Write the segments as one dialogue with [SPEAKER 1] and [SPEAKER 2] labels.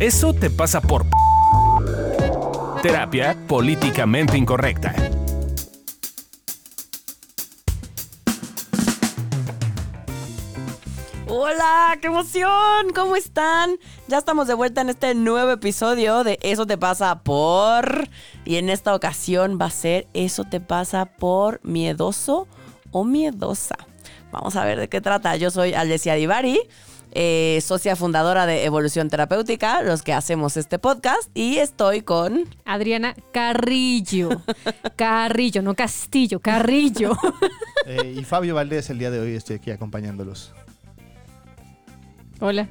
[SPEAKER 1] Eso te pasa por... Terapia políticamente incorrecta.
[SPEAKER 2] Hola, qué emoción, ¿cómo están? Ya estamos de vuelta en este nuevo episodio de Eso te pasa por... Y en esta ocasión va a ser Eso te pasa por miedoso o miedosa. Vamos a ver de qué trata. Yo soy Alessia Divari, eh, socia fundadora de Evolución Terapéutica, los que hacemos este podcast, y estoy con...
[SPEAKER 3] Adriana Carrillo. Carrillo, no Castillo, Carrillo.
[SPEAKER 4] Eh, y Fabio Valdés, el día de hoy estoy aquí acompañándolos.
[SPEAKER 3] Hola.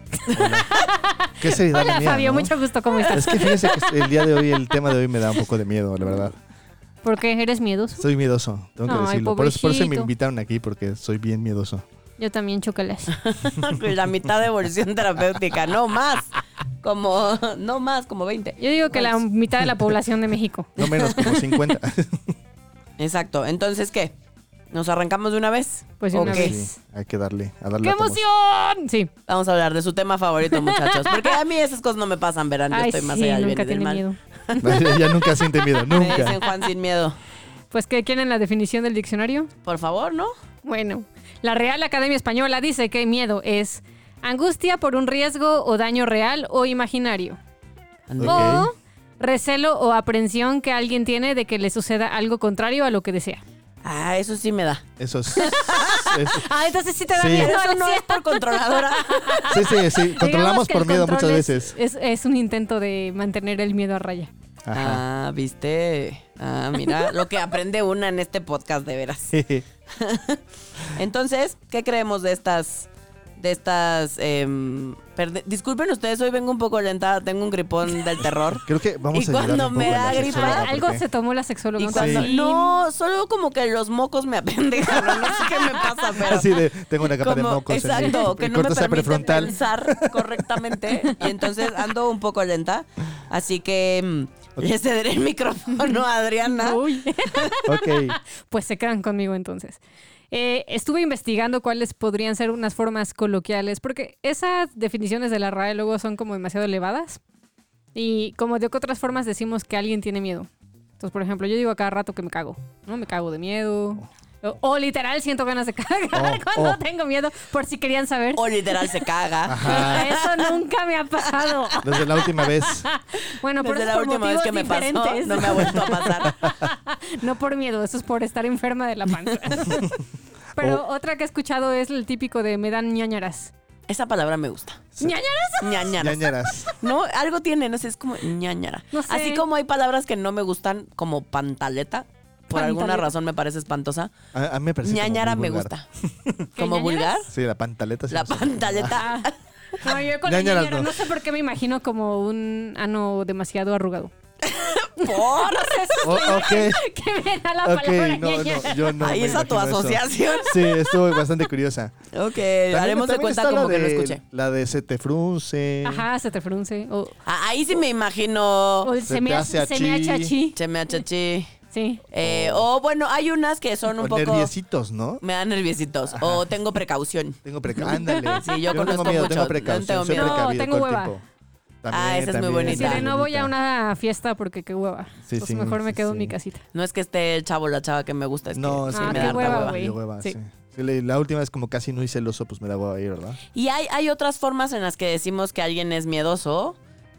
[SPEAKER 4] Qué seriedad
[SPEAKER 3] Hola
[SPEAKER 4] la mía,
[SPEAKER 3] Fabio,
[SPEAKER 4] ¿no?
[SPEAKER 3] mucho gusto, ¿cómo estás?
[SPEAKER 4] Es que fíjense que el día de hoy, el tema de hoy me da un poco de miedo, la verdad.
[SPEAKER 3] ¿Por qué eres miedoso?
[SPEAKER 4] Soy miedoso, tengo que
[SPEAKER 3] Ay,
[SPEAKER 4] decirlo. Por eso, por eso me invitaron aquí, porque soy bien miedoso.
[SPEAKER 3] Yo también chocolate.
[SPEAKER 2] la mitad de Evolución Terapéutica, no más. Como, no más, como 20.
[SPEAKER 3] Yo digo que la mitad de la población de México.
[SPEAKER 4] No menos, como 50.
[SPEAKER 2] Exacto, entonces, ¿qué? ¿Nos arrancamos de una vez?
[SPEAKER 3] Pues de una vez.
[SPEAKER 4] Sí, hay que darle, a darle
[SPEAKER 3] ¡Qué emoción! Sí.
[SPEAKER 2] Vamos a hablar de su tema favorito, muchachos. Porque a mí esas cosas no me pasan, verán. Yo
[SPEAKER 3] Ay,
[SPEAKER 2] estoy más
[SPEAKER 3] sí,
[SPEAKER 2] allá del
[SPEAKER 3] nunca
[SPEAKER 2] bien y del mal.
[SPEAKER 3] miedo.
[SPEAKER 4] ya nunca siente miedo,
[SPEAKER 2] Me
[SPEAKER 4] nunca.
[SPEAKER 2] dicen Juan sin miedo.
[SPEAKER 3] Pues, ¿qué quieren la definición del diccionario?
[SPEAKER 2] Por favor, ¿no?
[SPEAKER 3] Bueno, la Real Academia Española dice que miedo es angustia por un riesgo o daño real o imaginario. O recelo o aprensión que alguien tiene de que le suceda algo contrario a lo que desea.
[SPEAKER 2] Ah, eso sí me da.
[SPEAKER 4] Eso es. eso-
[SPEAKER 3] Ah, entonces sí te da
[SPEAKER 4] Sí.
[SPEAKER 3] miedo.
[SPEAKER 2] Eso no es por controladora.
[SPEAKER 4] sí, sí, sí. Controlamos por miedo muchas
[SPEAKER 3] es-
[SPEAKER 4] veces.
[SPEAKER 3] Es, es un intento de mantener el miedo a raya.
[SPEAKER 4] Ajá.
[SPEAKER 2] Ah, ¿viste? Ah, mira, lo que aprende una en este podcast, de veras. Entonces, ¿qué creemos de estas... De estas... perde- Disculpen ustedes, hoy vengo un poco lenta, tengo un gripón del terror.
[SPEAKER 4] Creo que vamos
[SPEAKER 2] Y
[SPEAKER 4] a
[SPEAKER 2] cuando me da gripa,
[SPEAKER 3] Algo
[SPEAKER 4] porque-
[SPEAKER 3] se tomó la sexóloga.
[SPEAKER 2] Y
[SPEAKER 3] un
[SPEAKER 2] cuando,
[SPEAKER 3] sí.
[SPEAKER 2] no, solo como que los mocos me apendejan, no sé qué me pasa, pero
[SPEAKER 4] Así de, tengo una capa de mocos
[SPEAKER 2] exacto,
[SPEAKER 4] en
[SPEAKER 2] que
[SPEAKER 4] mi
[SPEAKER 2] no me permite
[SPEAKER 4] prefrontal.
[SPEAKER 2] pensar correctamente y entonces ando un poco lenta, así que mm, le cederé el micrófono a Adriana.
[SPEAKER 3] Uy.
[SPEAKER 4] Ok.
[SPEAKER 3] Pues se quedan conmigo entonces. Eh, estuve investigando cuáles podrían ser unas formas coloquiales, porque esas definiciones de la RAE luego son como demasiado elevadas. Y como de que otras formas decimos que alguien tiene miedo. Entonces, por ejemplo, yo digo a cada rato que me cago, ¿no? Me cago de miedo. O, o literal siento ganas de cagar
[SPEAKER 4] Oh,
[SPEAKER 3] cuando
[SPEAKER 4] oh.
[SPEAKER 3] tengo miedo, por si querían saber.
[SPEAKER 2] O literal se caga.
[SPEAKER 4] Ajá.
[SPEAKER 3] Eso nunca me ha pasado.
[SPEAKER 4] Desde la última vez.
[SPEAKER 3] Bueno, por
[SPEAKER 2] Desde la
[SPEAKER 3] por
[SPEAKER 2] última vez que me pasó, no me ha vuelto a pasar.
[SPEAKER 3] No por miedo, eso es por estar enferma de la panza. Pero otra que he escuchado es el típico de me dan ñañaras.
[SPEAKER 2] Esa palabra me gusta.
[SPEAKER 3] ¿Ñañaras?
[SPEAKER 2] Ñañaras.
[SPEAKER 4] Ñañaras.
[SPEAKER 2] No, algo tiene, no sé, es como ñañara.
[SPEAKER 3] No sé.
[SPEAKER 2] Así como hay palabras que no me gustan, como pantaleta. Por alguna razón me parece espantosa.
[SPEAKER 4] A, a mí me parece
[SPEAKER 2] ñañara me gusta. ¿Como vulgar?
[SPEAKER 4] Sí, la pantaleta. sí
[SPEAKER 2] La pantaleta.
[SPEAKER 3] Ah. No, yo con la ñañara
[SPEAKER 4] no.
[SPEAKER 3] no sé por qué me imagino como un ano demasiado arrugado.
[SPEAKER 2] Por.
[SPEAKER 4] Oh, ok.
[SPEAKER 3] que me da la palabra
[SPEAKER 4] no,
[SPEAKER 3] ñañara.
[SPEAKER 4] no, yo no.
[SPEAKER 2] Ahí esa tu
[SPEAKER 4] eso.
[SPEAKER 2] asociación.
[SPEAKER 4] Sí, estuvo bastante curiosa.
[SPEAKER 2] Ok,
[SPEAKER 4] También-
[SPEAKER 2] haremos de cuenta
[SPEAKER 4] está
[SPEAKER 2] como que lo escuché.
[SPEAKER 4] La de se te frunce.
[SPEAKER 3] Ajá, se te frunce.
[SPEAKER 2] Ah, ahí sí me imagino.
[SPEAKER 3] o
[SPEAKER 4] Se
[SPEAKER 3] se, me
[SPEAKER 4] hace
[SPEAKER 3] hace, se me
[SPEAKER 4] achí.
[SPEAKER 3] Sí.
[SPEAKER 2] Eh, O bueno, hay unas que son un
[SPEAKER 4] O
[SPEAKER 2] poco.
[SPEAKER 4] nerviositos, ¿no?
[SPEAKER 2] Me dan nerviositos. O tengo precaución.
[SPEAKER 4] Tengo precaución. Ándale.
[SPEAKER 2] Sí, yo
[SPEAKER 4] no
[SPEAKER 2] conozco
[SPEAKER 4] tengo miedo,
[SPEAKER 2] mucho,
[SPEAKER 4] tengo
[SPEAKER 2] no
[SPEAKER 4] precaución.
[SPEAKER 2] tengo
[SPEAKER 4] soy
[SPEAKER 2] miedo.
[SPEAKER 3] No, tengo hueva.
[SPEAKER 2] Ah, esa es muy bonita.
[SPEAKER 3] Así de no voy a una fiesta porque qué hueva.
[SPEAKER 4] Sí,
[SPEAKER 3] Entonces
[SPEAKER 4] sí,
[SPEAKER 3] mejor me
[SPEAKER 4] sí,
[SPEAKER 3] quedo en
[SPEAKER 4] sí.
[SPEAKER 3] mi casita.
[SPEAKER 2] No es que esté el chavo o la chava que me gusta, es
[SPEAKER 4] No,
[SPEAKER 2] que
[SPEAKER 4] sí,
[SPEAKER 3] Ah,
[SPEAKER 4] me
[SPEAKER 3] qué
[SPEAKER 4] da
[SPEAKER 3] hueva, Sí.
[SPEAKER 4] sí. Sí, la- última vez como casi no hice el oso, pues me da hueva ir, ¿verdad?
[SPEAKER 2] Y hay, hay otras formas en las que decimos que alguien es miedoso,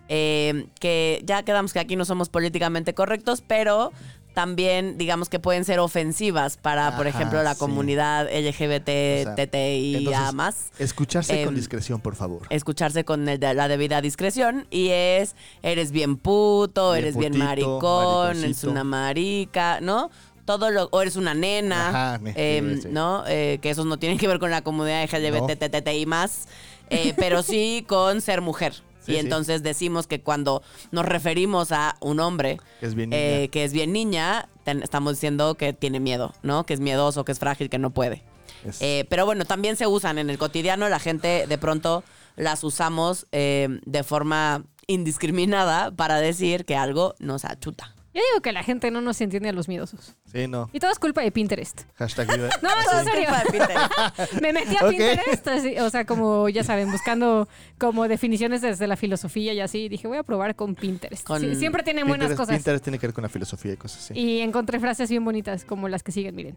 [SPEAKER 2] eh, que ya quedamos que aquí no somos políticamente correctos, pero también digamos que pueden ser ofensivas para, por ejemplo, la
[SPEAKER 4] sí.
[SPEAKER 2] comunidad LGBT,
[SPEAKER 4] O sea,
[SPEAKER 2] TTI
[SPEAKER 4] entonces,
[SPEAKER 2] más.
[SPEAKER 4] Escucharse con
[SPEAKER 2] Em,
[SPEAKER 4] discreción, por favor.
[SPEAKER 2] Escucharse con el de- la debida discreción y es, eres bien puto,
[SPEAKER 4] Bien
[SPEAKER 2] eres bien maricón, eres una marica, ¿no? Todo lo, o eres una nena,
[SPEAKER 4] Ajá,
[SPEAKER 2] em,
[SPEAKER 4] sí, sí.
[SPEAKER 2] ¿no? Eh, que esos no tienen que ver con la comunidad LGBT, TTI más, eh, pero sí con ser mujer.
[SPEAKER 4] Sí,
[SPEAKER 2] y
[SPEAKER 4] sí.
[SPEAKER 2] entonces decimos que cuando nos referimos a un hombre
[SPEAKER 4] Que es bien niña.
[SPEAKER 2] eh, que es bien niña, ten- estamos diciendo que tiene miedo, ¿no? Que es miedoso, que es frágil, que no puede.
[SPEAKER 4] Es-
[SPEAKER 2] Eh, pero bueno, también se usan en el cotidiano, la gente de pronto las usamos eh, de forma indiscriminada para decir que algo nos achuta.
[SPEAKER 3] Yo digo que la gente no nos entiende a los miedosos.
[SPEAKER 4] Sí, no.
[SPEAKER 3] Y todo es culpa de Pinterest.
[SPEAKER 4] Hashtag viva-
[SPEAKER 3] No, es en serio.
[SPEAKER 2] Culpa de Pinterest.
[SPEAKER 3] Me metí a. Pinterest, así, o sea, como ya saben, buscando como definiciones desde la filosofía y así. Dije, voy a probar con Pinterest.
[SPEAKER 2] Con-
[SPEAKER 3] Sí, siempre tienen buenas cosas.
[SPEAKER 4] Pinterest tiene que ver con la filosofía y cosas así.
[SPEAKER 3] Y encontré frases bien bonitas, como las que siguen, miren.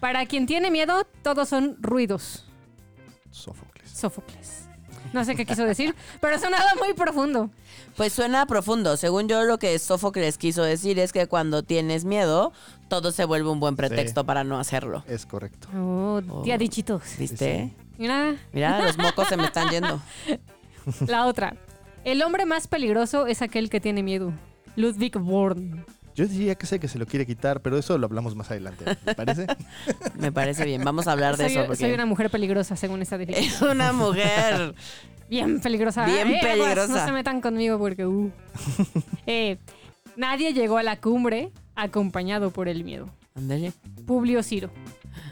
[SPEAKER 3] Para quien tiene miedo, todos son ruidos.
[SPEAKER 4] Sófocles.
[SPEAKER 3] Sófocles. No sé qué quiso decir, pero sonaba muy profundo.
[SPEAKER 2] Pues suena profundo. Según yo, lo que Sófocles quiso decir es que cuando tienes miedo, todo se vuelve un buen pretexto para no hacerlo.
[SPEAKER 4] Es correcto.
[SPEAKER 3] Oh, tía dichitos.
[SPEAKER 2] ¿Viste?
[SPEAKER 3] Mira,
[SPEAKER 2] Mira, los mocos se me están yendo.
[SPEAKER 3] la otra. El hombre más peligroso es aquel que tiene miedo. Ludwig Born.
[SPEAKER 4] Yo diría que sé que se lo quiere quitar, pero eso lo hablamos más adelante. ¿Me parece?
[SPEAKER 2] Me parece bien. Vamos a hablar de
[SPEAKER 3] Soy,
[SPEAKER 2] eso porque
[SPEAKER 3] soy una mujer peligrosa, según esta definición.
[SPEAKER 2] es una mujer.
[SPEAKER 3] Bien peligrosa.
[SPEAKER 2] Bien
[SPEAKER 3] Eh, aguas,
[SPEAKER 2] peligrosa.
[SPEAKER 3] No se metan conmigo porque... uh. Eh, nadie llegó a la cumbre acompañado por el miedo.
[SPEAKER 2] Ándale.
[SPEAKER 3] Publio Ciro.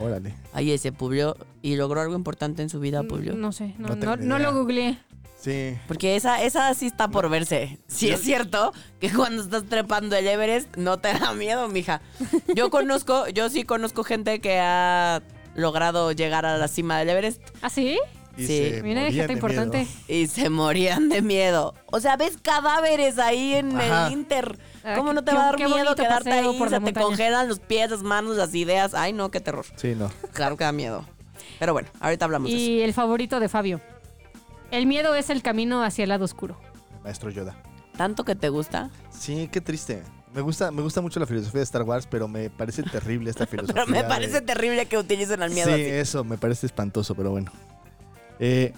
[SPEAKER 4] Órale.
[SPEAKER 2] Ahí ese Publio y logró algo importante en su vida, Publio.
[SPEAKER 3] No sé, no,
[SPEAKER 4] No tengo
[SPEAKER 3] no- no
[SPEAKER 4] idea.
[SPEAKER 3] lo googleé.
[SPEAKER 4] Sí.
[SPEAKER 2] Porque esa, esa sí está por verse. Sí es cierto que cuando estás trepando el Everest no te da miedo, mija. Yo conozco, yo sí conozco gente que ha logrado llegar a la cima del Everest
[SPEAKER 3] ¿Ah, sí?
[SPEAKER 4] Y
[SPEAKER 2] Sí.
[SPEAKER 4] se
[SPEAKER 3] Mira, gente importante.
[SPEAKER 4] miedo.
[SPEAKER 2] y se morían de miedo. O sea, ves cadáveres ahí en
[SPEAKER 4] Ajá.
[SPEAKER 2] el Inter.
[SPEAKER 3] Ah,
[SPEAKER 2] ¿Cómo no te
[SPEAKER 3] qué-
[SPEAKER 2] va a dar
[SPEAKER 3] qué
[SPEAKER 2] miedo quedarte ahí?
[SPEAKER 3] por
[SPEAKER 2] Se te congelan los pies, las manos, las ideas. Ay, no, qué terror.
[SPEAKER 4] Sí, no.
[SPEAKER 2] Claro que da miedo. Pero bueno, ahorita hablamos de eso.
[SPEAKER 3] Y el favorito de Fabio. El miedo es el camino hacia el lado oscuro.
[SPEAKER 4] Maestro Yoda.
[SPEAKER 2] ¿Tanto que te gusta?
[SPEAKER 4] Sí, qué triste. Me gusta, me gusta mucho la filosofía de Star Wars, pero me parece terrible esta filosofía.
[SPEAKER 2] Pero me
[SPEAKER 4] de-
[SPEAKER 2] parece terrible que utilicen al miedo
[SPEAKER 4] sí,
[SPEAKER 2] así.
[SPEAKER 4] eso, me parece espantoso, pero bueno. Eh,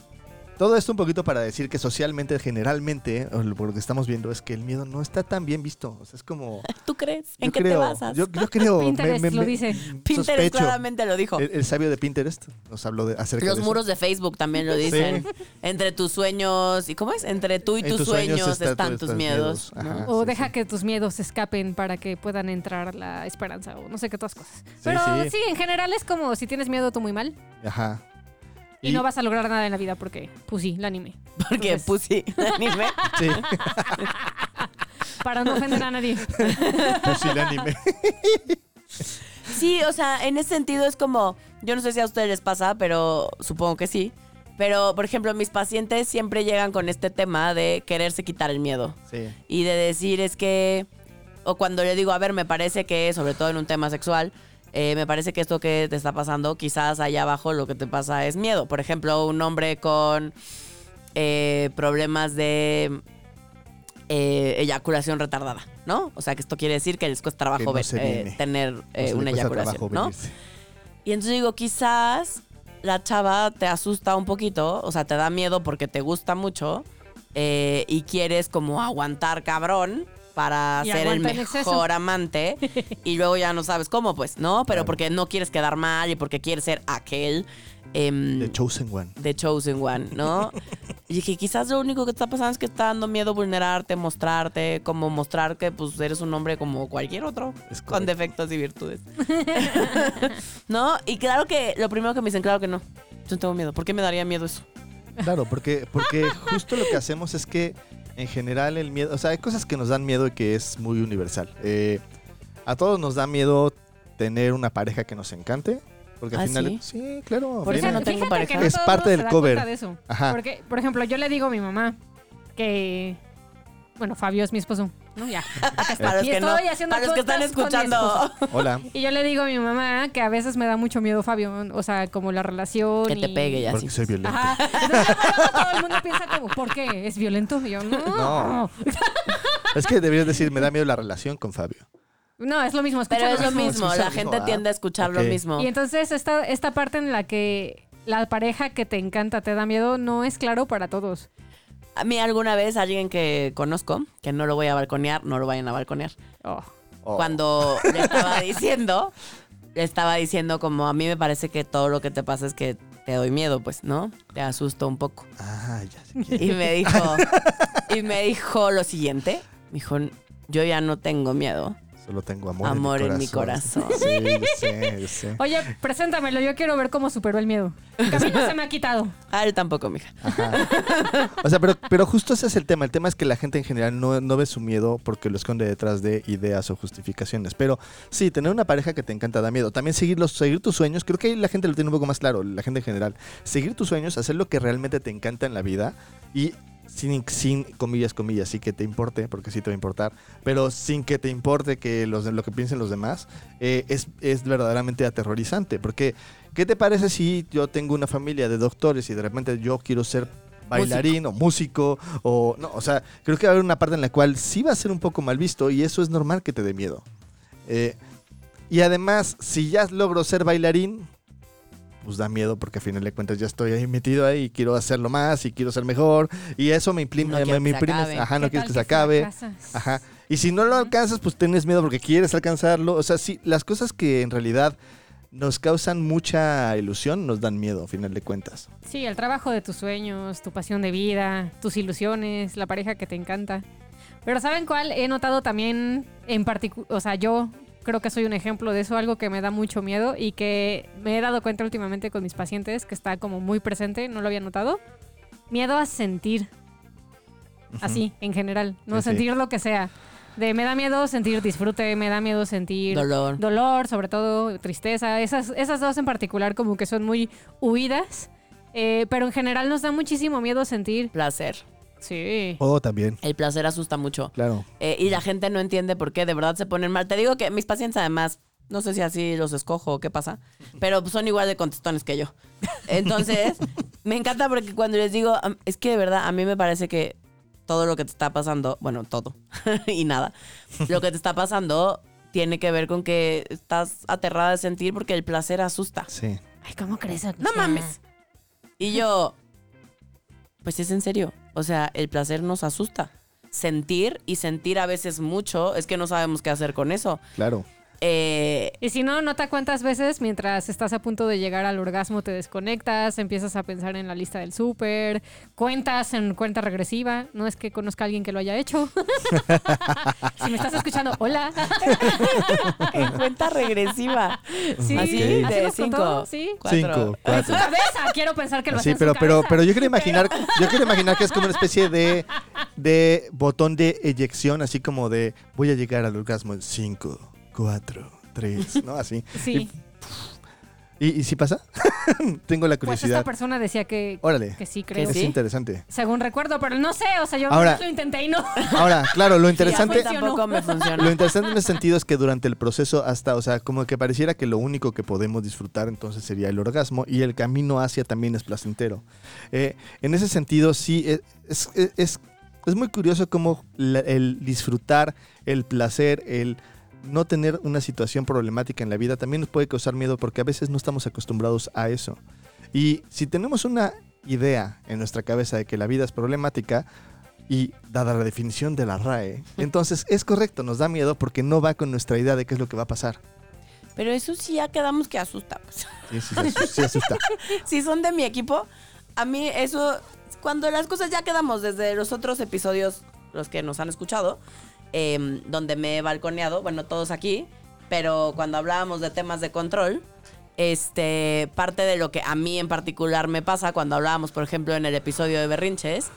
[SPEAKER 4] todo esto un poquito para decir que socialmente, generalmente, lo- por lo que estamos viendo, es que el miedo no está tan bien visto. O sea, es como...
[SPEAKER 2] ¿Tú crees? ¿En qué
[SPEAKER 4] creo,
[SPEAKER 2] te basas?
[SPEAKER 4] Yo, yo creo...
[SPEAKER 3] Pinterest lo dice.
[SPEAKER 2] Pinterest
[SPEAKER 4] sospecho.
[SPEAKER 2] claramente lo dijo.
[SPEAKER 4] El, el sabio de Pinterest nos habló de, acerca
[SPEAKER 2] Los
[SPEAKER 4] de eso.
[SPEAKER 2] muros de Facebook también lo dicen. Entre tus sueños. ¿Y cómo es? Entre tú y
[SPEAKER 4] En
[SPEAKER 2] tus,
[SPEAKER 4] tus
[SPEAKER 2] sueños,
[SPEAKER 4] sueños está-
[SPEAKER 2] están
[SPEAKER 4] tus
[SPEAKER 2] miedos.
[SPEAKER 3] O
[SPEAKER 4] sí,
[SPEAKER 3] deja
[SPEAKER 4] sí.
[SPEAKER 3] que tus miedos escapen para que puedan entrar la esperanza o no sé qué otras cosas.
[SPEAKER 4] Sí,
[SPEAKER 3] Pero
[SPEAKER 4] sí.
[SPEAKER 3] sí. en general es como si tienes miedo tú muy mal
[SPEAKER 4] Ajá.
[SPEAKER 3] Y, no vas a lograr nada en la vida porque, pues sí, el anime.
[SPEAKER 2] Porque
[SPEAKER 3] Entonces-
[SPEAKER 2] Pussy anime.
[SPEAKER 4] Sí,
[SPEAKER 3] Para no ofender a nadie.
[SPEAKER 4] pues sí, el anime.
[SPEAKER 2] Sí, o sea, en ese sentido es como, yo no sé si a ustedes les pasa, pero supongo que sí. Pero, por ejemplo, mis pacientes siempre llegan con este tema de quererse quitar el miedo.
[SPEAKER 4] Sí.
[SPEAKER 2] Y de decir es que, o cuando le digo, a ver, me parece que, sobre todo en un tema sexual, eh, me parece que esto que te está pasando, quizás allá abajo lo que te pasa es miedo. Por ejemplo, un hombre con eh, problemas de eh, eyaculación retardada, ¿no? O sea, que esto quiere decir que les cuesta trabajo
[SPEAKER 4] no
[SPEAKER 2] ver- eh, tener eh, una eyaculación, ¿no?
[SPEAKER 4] venirse.
[SPEAKER 2] Y entonces digo, quizás la chava te asusta un poquito, o sea, te da miedo porque te gusta mucho y quieres como aguantar cabrón para
[SPEAKER 3] Y
[SPEAKER 2] ser el mejor amante y luego ya no sabes cómo, pues, ¿no? Pero
[SPEAKER 4] Claro.
[SPEAKER 2] porque no quieres quedar mal y porque quieres ser aquel em,
[SPEAKER 4] The Chosen One.
[SPEAKER 2] The Chosen One, ¿no? y que quizás lo único que está pasando es que está dando miedo vulnerarte, mostrarte, como mostrar que pues eres un hombre como cualquier otro,
[SPEAKER 4] Es
[SPEAKER 2] con
[SPEAKER 4] correcto.
[SPEAKER 2] defectos y virtudes. ¿No? Y claro que lo primero que me dicen, claro que no. Yo no tengo miedo. ¿Por qué me daría miedo eso?
[SPEAKER 4] Claro, porque, porque justo lo que hacemos es que en general el miedo, o sea, hay cosas que nos dan miedo y que es muy universal. Eh, a todos nos da miedo tener una pareja que nos encante, porque al
[SPEAKER 2] ¿Ah,
[SPEAKER 4] final...
[SPEAKER 2] sí?
[SPEAKER 4] Sí, claro.
[SPEAKER 2] Por eso no tengo pareja.
[SPEAKER 4] Es parte del cover.
[SPEAKER 3] cuenta de eso.
[SPEAKER 4] Ajá.
[SPEAKER 3] Porque, por ejemplo, yo le digo a mi mamá que. Bueno, Fabio es mi esposo. ¿No? Ya. acá está.
[SPEAKER 2] Para los
[SPEAKER 3] Y
[SPEAKER 2] que, no,
[SPEAKER 3] estoy haciendo
[SPEAKER 2] para los que están escuchando.
[SPEAKER 4] Hola.
[SPEAKER 3] Y yo le digo a mi mamá que a veces me da mucho miedo Fabio. O sea, como la relación.
[SPEAKER 2] Que te pegue ya
[SPEAKER 4] Porque
[SPEAKER 2] así.
[SPEAKER 4] soy violento.
[SPEAKER 3] Ajá. Entonces, todo el mundo piensa como, ¿por qué? ¿Es violento? Y yo, no.
[SPEAKER 4] No. Es que deberías decir, me da miedo la relación con Fabio.
[SPEAKER 3] No, es lo mismo.
[SPEAKER 2] Pero es lo
[SPEAKER 3] mismo.
[SPEAKER 2] La
[SPEAKER 4] lo mismo,
[SPEAKER 2] gente tiende a escuchar lo mismo.
[SPEAKER 3] Y entonces esta, esta parte en la que la pareja que te encanta te da miedo no es claro para todos.
[SPEAKER 2] A mí alguna vez alguien que conozco, que no lo voy a balconear, no lo vayan a balconear.
[SPEAKER 3] Oh.
[SPEAKER 4] Oh.
[SPEAKER 2] cuando le estaba diciendo, le estaba diciendo como a mí me parece que todo lo que te pasa es que te doy miedo, pues, ¿no? Te asusto un poco.
[SPEAKER 4] Ah, ya sé.
[SPEAKER 2] Y me dijo, y me dijo lo siguiente, me dijo, yo ya no tengo miedo,
[SPEAKER 4] Solo tengo amor,
[SPEAKER 2] Amor
[SPEAKER 4] en
[SPEAKER 2] en
[SPEAKER 4] mi corazón. Sí, sé.
[SPEAKER 3] Oye, preséntamelo, yo quiero ver cómo superó el miedo. Que a mí no se me ha quitado.
[SPEAKER 2] A él tampoco, mija.
[SPEAKER 4] Ajá. O sea, pero, pero justo ese es el tema. El tema es que la gente en general no, no ve su miedo porque lo esconde detrás de ideas o justificaciones. Pero sí, tener una pareja que te encanta da miedo. También seguir, los, seguir tus sueños. Creo que ahí la gente lo tiene un poco más claro, la gente en general. Seguir tus sueños, hacer lo que realmente te encanta en la vida y sin, sin comillas, comillas, sí que te importe, porque sí te va a importar, pero sin que te importe que los, lo que piensen los demás, eh, es, es verdaderamente aterrorizante. Porque, ¿qué te parece si yo tengo una familia de doctores y de repente yo quiero ser bailarín o músico o no, o sea, creo que va a haber una parte en la cual sí va a ser un poco mal visto y eso es normal que te dé miedo. Eh, y además, si ya logro ser bailarín, pues da miedo porque a final de cuentas ya estoy ahí metido ahí y quiero hacerlo más y quiero ser mejor y eso me imprime,
[SPEAKER 2] No
[SPEAKER 4] me, me
[SPEAKER 2] que
[SPEAKER 4] imprime- ajá, no
[SPEAKER 3] ¿Qué
[SPEAKER 4] quieres que
[SPEAKER 3] tal
[SPEAKER 4] se acabe. Ajá. Y si no lo alcanzas, pues tienes miedo porque quieres alcanzarlo. O sea, sí, las cosas que en realidad nos causan mucha ilusión nos dan miedo, a final de cuentas.
[SPEAKER 3] Sí, el trabajo de tus sueños, tu pasión de vida, tus ilusiones, la pareja que te encanta. Pero ¿saben cuál? He notado también en particular, o sea, yo creo que soy un ejemplo de eso, algo que me da mucho miedo y que me he dado cuenta últimamente con mis pacientes, que está como muy presente, no lo había notado. Miedo a sentir, así, en general, no
[SPEAKER 4] Sí, sí.
[SPEAKER 3] sentir lo que sea. De me da miedo sentir disfrute, me da miedo sentir
[SPEAKER 2] Dolor.
[SPEAKER 3] dolor, sobre todo tristeza. Esas, esas dos en particular como que son muy huidas. eh, pero en general nos da muchísimo miedo sentir.
[SPEAKER 2] Placer.
[SPEAKER 3] Sí.
[SPEAKER 4] Oh, también,
[SPEAKER 2] El placer asusta mucho.
[SPEAKER 4] claro.
[SPEAKER 2] Eh, y la gente no entiende por qué de verdad se ponen mal. Te digo que mis pacientes además, no sé si así los escojo o qué pasa, pero son igual de contestones que yo. Entonces, me encanta porque cuando les digo, es que de verdad a mí me parece que todo lo que te está pasando, bueno, todo y nada, lo que te está pasando tiene que ver con que estás aterrada de sentir porque el placer asusta.
[SPEAKER 4] Sí.
[SPEAKER 3] Ay, ¿cómo crees?
[SPEAKER 2] No mames. Y yo, pues es en serio. O sea, el placer nos asusta. Sentir y sentir a veces mucho, es que no sabemos qué hacer con eso.
[SPEAKER 4] Claro.
[SPEAKER 2] Eh,
[SPEAKER 3] Y si no, nota cuántas veces mientras estás a punto de llegar al orgasmo te desconectas, empiezas a pensar en la lista del súper, cuentas en cuenta regresiva. No es que conozca a alguien que lo haya hecho. si me estás escuchando, hola.
[SPEAKER 2] en cuenta regresiva.
[SPEAKER 3] Sí,
[SPEAKER 2] Así, de cinco.
[SPEAKER 3] contó, sí.
[SPEAKER 2] Cuatro.
[SPEAKER 4] Cinco,
[SPEAKER 3] En su
[SPEAKER 4] cuatro.
[SPEAKER 3] cabeza, quiero pensar que lo
[SPEAKER 4] Sí, pero, pero, pero yo quiero imaginar, yo quiero imaginar que es como una especie de, de botón de eyección, así como de voy a llegar al orgasmo en 5, 4, 3, ¿no? Así.
[SPEAKER 3] Sí,
[SPEAKER 4] ¿Y, y si pasa? Tengo la
[SPEAKER 3] pues
[SPEAKER 4] curiosidad.
[SPEAKER 3] esta persona decía que,
[SPEAKER 4] Órale.
[SPEAKER 3] que sí,
[SPEAKER 2] Que
[SPEAKER 3] creo.
[SPEAKER 4] Es
[SPEAKER 2] sí.
[SPEAKER 4] interesante.
[SPEAKER 3] Según recuerdo, pero no sé, o sea, yo
[SPEAKER 4] Ahora-
[SPEAKER 3] lo intenté y no.
[SPEAKER 4] Ahora, claro, lo interesante,
[SPEAKER 2] mí tampoco me
[SPEAKER 4] Lo interesante en ese sentido es que durante el proceso hasta, o sea, como que pareciera que lo único que podemos disfrutar entonces sería el orgasmo y el camino hacia también es placentero. Eh, en ese sentido, sí, eh, es, es, es- es muy curioso cómo la- el disfrutar, el placer, el no tener una situación problemática en la vida también nos puede causar miedo porque a veces no estamos acostumbrados a eso. Y si tenemos una idea en nuestra cabeza de que la vida es problemática, y dada la definición de la RAE, entonces es correcto, nos da miedo porque no va con nuestra idea de qué es lo que va a pasar.
[SPEAKER 2] Pero eso sí ya quedamos que asusta. pues.
[SPEAKER 4] Sí, sí, sí, asusta.
[SPEAKER 2] si son de mi equipo, a mí eso, cuando las cosas ya quedamos desde los otros episodios, los que nos han escuchado, em, donde me he balconeado, bueno, todos aquí, pero cuando hablábamos de temas de control, este, parte de lo que a mí en particular me pasa cuando hablábamos, por ejemplo, en el episodio de Berrinches,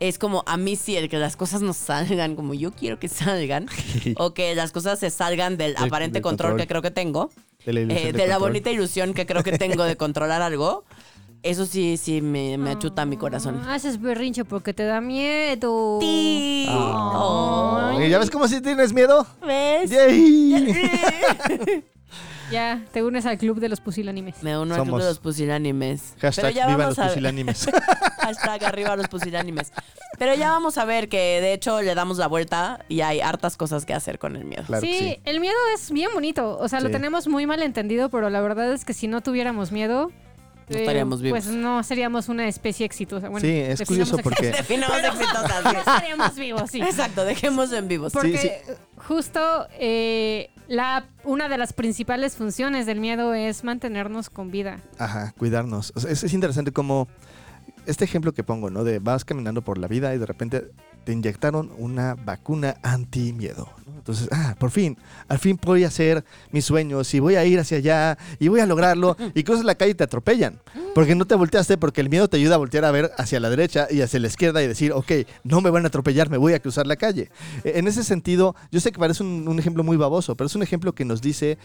[SPEAKER 2] es como a mí sí, el que las cosas no salgan como yo quiero que salgan, o que las cosas se salgan del aparente control,
[SPEAKER 4] control.
[SPEAKER 2] que creo que tengo,
[SPEAKER 4] De la,
[SPEAKER 2] eh,
[SPEAKER 4] de
[SPEAKER 2] de la bonita ilusión que creo que tengo de controlar algo, eso sí, sí me, me achuta mi corazón.
[SPEAKER 3] Ah, Haces berrinche porque te da miedo.
[SPEAKER 2] Ti. Ay.
[SPEAKER 4] ¿Ya ves cómo si tienes miedo?
[SPEAKER 2] ¿Ves?
[SPEAKER 4] ¡Yay!
[SPEAKER 3] Ya, te unes al club de los pusilánimes.
[SPEAKER 2] Me uno al club de los pusilánimes.
[SPEAKER 4] Hashtag
[SPEAKER 2] Pero ya
[SPEAKER 4] vivan
[SPEAKER 2] vamos
[SPEAKER 4] los
[SPEAKER 2] a
[SPEAKER 4] pusilánimes.
[SPEAKER 2] Hashtag arriba los pusilánimes. Pero ya vamos a ver que de hecho le damos la vuelta y hay hartas cosas que hacer con el miedo.
[SPEAKER 4] Claro
[SPEAKER 3] sí,
[SPEAKER 4] sí.
[SPEAKER 3] el miedo es bien bonito. O sea, lo
[SPEAKER 4] Sí.
[SPEAKER 3] tenemos muy mal entendido, pero la verdad es que si no tuviéramos miedo,
[SPEAKER 2] No estaríamos vivos.
[SPEAKER 3] Pues no seríamos una especie exitosa. Bueno,
[SPEAKER 4] Sí, es curioso porque...
[SPEAKER 2] Definamos exitosas.
[SPEAKER 3] No
[SPEAKER 2] sí.
[SPEAKER 3] estaríamos vivos, sí.
[SPEAKER 2] Exacto, dejemos en vivos.
[SPEAKER 3] Porque
[SPEAKER 4] Sí,
[SPEAKER 3] justo eh, la, una de las principales funciones del miedo es mantenernos con vida.
[SPEAKER 4] Ajá, cuidarnos. O sea, es, es interesante cómo este ejemplo que pongo, ¿no? De vas caminando por la vida y de repente te inyectaron una vacuna anti-miedo. ¿no? Entonces, ah, por fin, al fin voy a hacer mis sueños y voy a ir hacia allá y voy a lograrlo. Y cruzas la calle y te atropellan. Porque no te volteaste, porque el miedo te ayuda a voltear a ver hacia la derecha y hacia la izquierda y decir, ok, no me van a atropellar, me voy a cruzar la calle. E- En ese sentido, yo sé que parece un, un ejemplo muy baboso, pero es un ejemplo que nos dice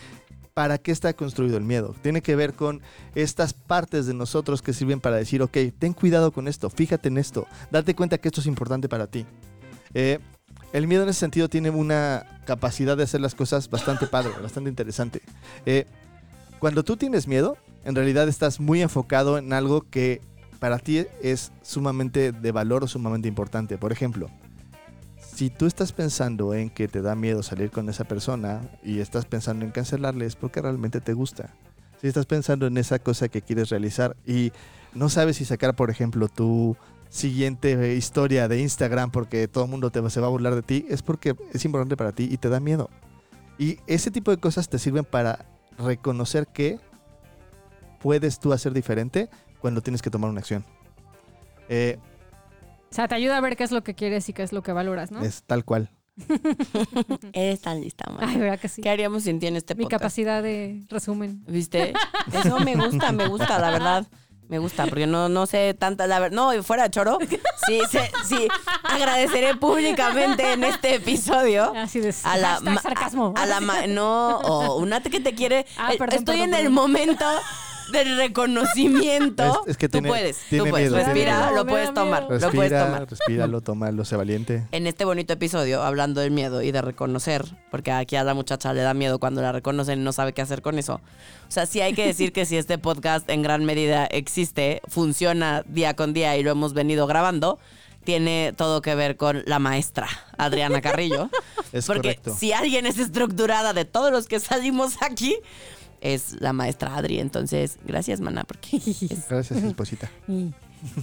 [SPEAKER 4] para qué está construido el miedo. Tiene que ver con estas partes de nosotros que sirven para decir, ok, ten cuidado con esto, fíjate en esto, date cuenta que esto es importante para ti. Eh, el miedo en ese sentido tiene una capacidad de hacer las cosas bastante padre, bastante interesante. Eh, cuando tú tienes miedo, en realidad estás muy enfocado en algo que para ti es sumamente de valor o sumamente importante. Por ejemplo, si tú estás pensando en que te da miedo salir con esa persona y estás pensando en cancelarle, es porque realmente te gusta. Si estás pensando en esa cosa que quieres realizar y no sabes si sacar, por ejemplo, tu siguiente eh, historia de Instagram porque todo el mundo te, se va a burlar de ti, es porque es importante para ti y te da miedo. Y ese tipo de cosas te sirven para reconocer que puedes tú hacer diferente cuando tienes que tomar una acción. Eh,
[SPEAKER 3] O sea, te ayuda a ver qué es lo que quieres y qué es lo que valoras, ¿no?
[SPEAKER 4] Es tal cual.
[SPEAKER 2] Eres tan lista, man.
[SPEAKER 3] Ay, verdad que sí.
[SPEAKER 2] ¿Qué haríamos sin ti en este
[SPEAKER 3] Mi
[SPEAKER 2] podcast?
[SPEAKER 3] capacidad de resumen.
[SPEAKER 2] ¿Viste? Eso me gusta, me gusta, la verdad. Me gusta, porque no, no sé tanta, la verdad. No, y fuera de choro. Sí, sí, sí. Agradeceré públicamente en este episodio.
[SPEAKER 3] Así de
[SPEAKER 2] A la, ma-
[SPEAKER 3] sarcasmo.
[SPEAKER 2] A la ma- no, o una que te quiere.
[SPEAKER 3] Ah, perdón,
[SPEAKER 2] Estoy
[SPEAKER 3] perdón,
[SPEAKER 2] en el momento del reconocimiento.
[SPEAKER 4] Es- es que
[SPEAKER 2] tú
[SPEAKER 4] tiene-
[SPEAKER 2] puedes,
[SPEAKER 4] tiene
[SPEAKER 2] tú puedes.
[SPEAKER 4] miedo,
[SPEAKER 2] Respira,
[SPEAKER 3] miedo.
[SPEAKER 2] lo puedes tomar.
[SPEAKER 3] miedo.
[SPEAKER 2] Lo puedes
[SPEAKER 4] Respira,
[SPEAKER 2] tomar.
[SPEAKER 4] respíralo, tómalo, sé valiente.
[SPEAKER 2] En este bonito episodio, hablando del miedo y de reconocer, porque aquí a la muchacha le da miedo cuando la reconocen y no sabe qué hacer con eso. O sea, sí hay que decir que si este podcast en gran medida existe, funciona día con día y lo hemos venido grabando, tiene todo que ver con la maestra Adriana Carrillo.
[SPEAKER 4] Es
[SPEAKER 2] porque
[SPEAKER 4] correcto.
[SPEAKER 2] si alguien es estructurada de todos los que salimos aquí, es la maestra Adri. Entonces, gracias, mana, porque es
[SPEAKER 4] Gracias, esposita.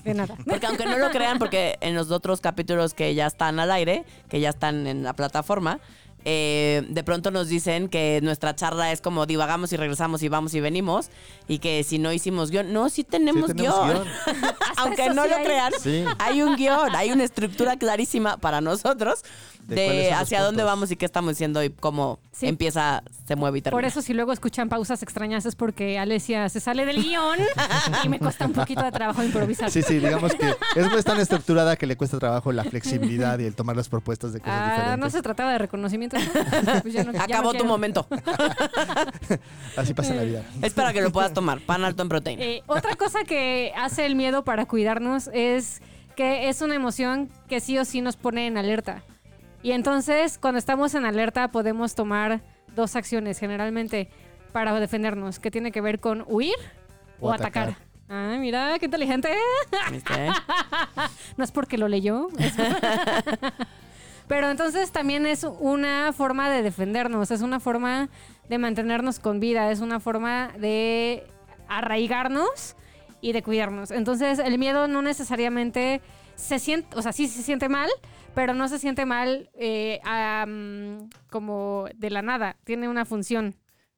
[SPEAKER 3] De nada.
[SPEAKER 2] porque aunque no lo crean, porque en los otros capítulos que ya están al aire, que ya están en la plataforma, eh, de pronto nos dicen que nuestra charla es como divagamos y regresamos y vamos y venimos, y que si no hicimos guion, no, sí tenemos,
[SPEAKER 4] Sí, tenemos
[SPEAKER 2] guion.
[SPEAKER 4] guion.
[SPEAKER 2] aunque
[SPEAKER 3] eso
[SPEAKER 2] no
[SPEAKER 3] sí
[SPEAKER 2] lo
[SPEAKER 3] hay.
[SPEAKER 2] crean,
[SPEAKER 4] Sí.
[SPEAKER 2] hay un guion, hay una estructura clarísima para nosotros
[SPEAKER 4] ¿De
[SPEAKER 2] hacia dónde
[SPEAKER 4] puntos?
[SPEAKER 2] vamos y qué estamos diciendo y cómo
[SPEAKER 3] Sí.
[SPEAKER 2] empieza, se mueve y termina.
[SPEAKER 3] Por eso si luego escuchan pausas extrañas es porque Alesia se sale del guion y me cuesta un poquito de trabajo improvisar.
[SPEAKER 4] Sí, sí, digamos que es pues tan estructurada que le cuesta trabajo la flexibilidad y el tomar las propuestas de cosas
[SPEAKER 3] Ah,
[SPEAKER 4] diferentes.
[SPEAKER 3] no se trataba de reconocimiento. ¿no? Pues ya no- ya no
[SPEAKER 2] Acabó tu momento.
[SPEAKER 4] Así pasa en la vida.
[SPEAKER 2] es para que lo puedas tomar. Pan alto en proteína.
[SPEAKER 3] Eh, otra cosa que hace el miedo para cuidarnos es que es una emoción que sí o sí nos pone en alerta. Y entonces, cuando estamos en alerta, podemos tomar dos acciones generalmente para defendernos, que tiene que ver con huir o,
[SPEAKER 4] O
[SPEAKER 3] atacar.
[SPEAKER 4] atacar.
[SPEAKER 3] Ah, mira, qué inteligente.
[SPEAKER 2] ¿Viste?
[SPEAKER 3] No es porque lo leyó. Pero entonces también es una forma de defendernos, es una forma de mantenernos con vida, es una forma de arraigarnos y de cuidarnos. Entonces el miedo no necesariamente se siente, o sea, sí se siente mal, pero no se siente mal eh, am, como de la nada, tiene una función.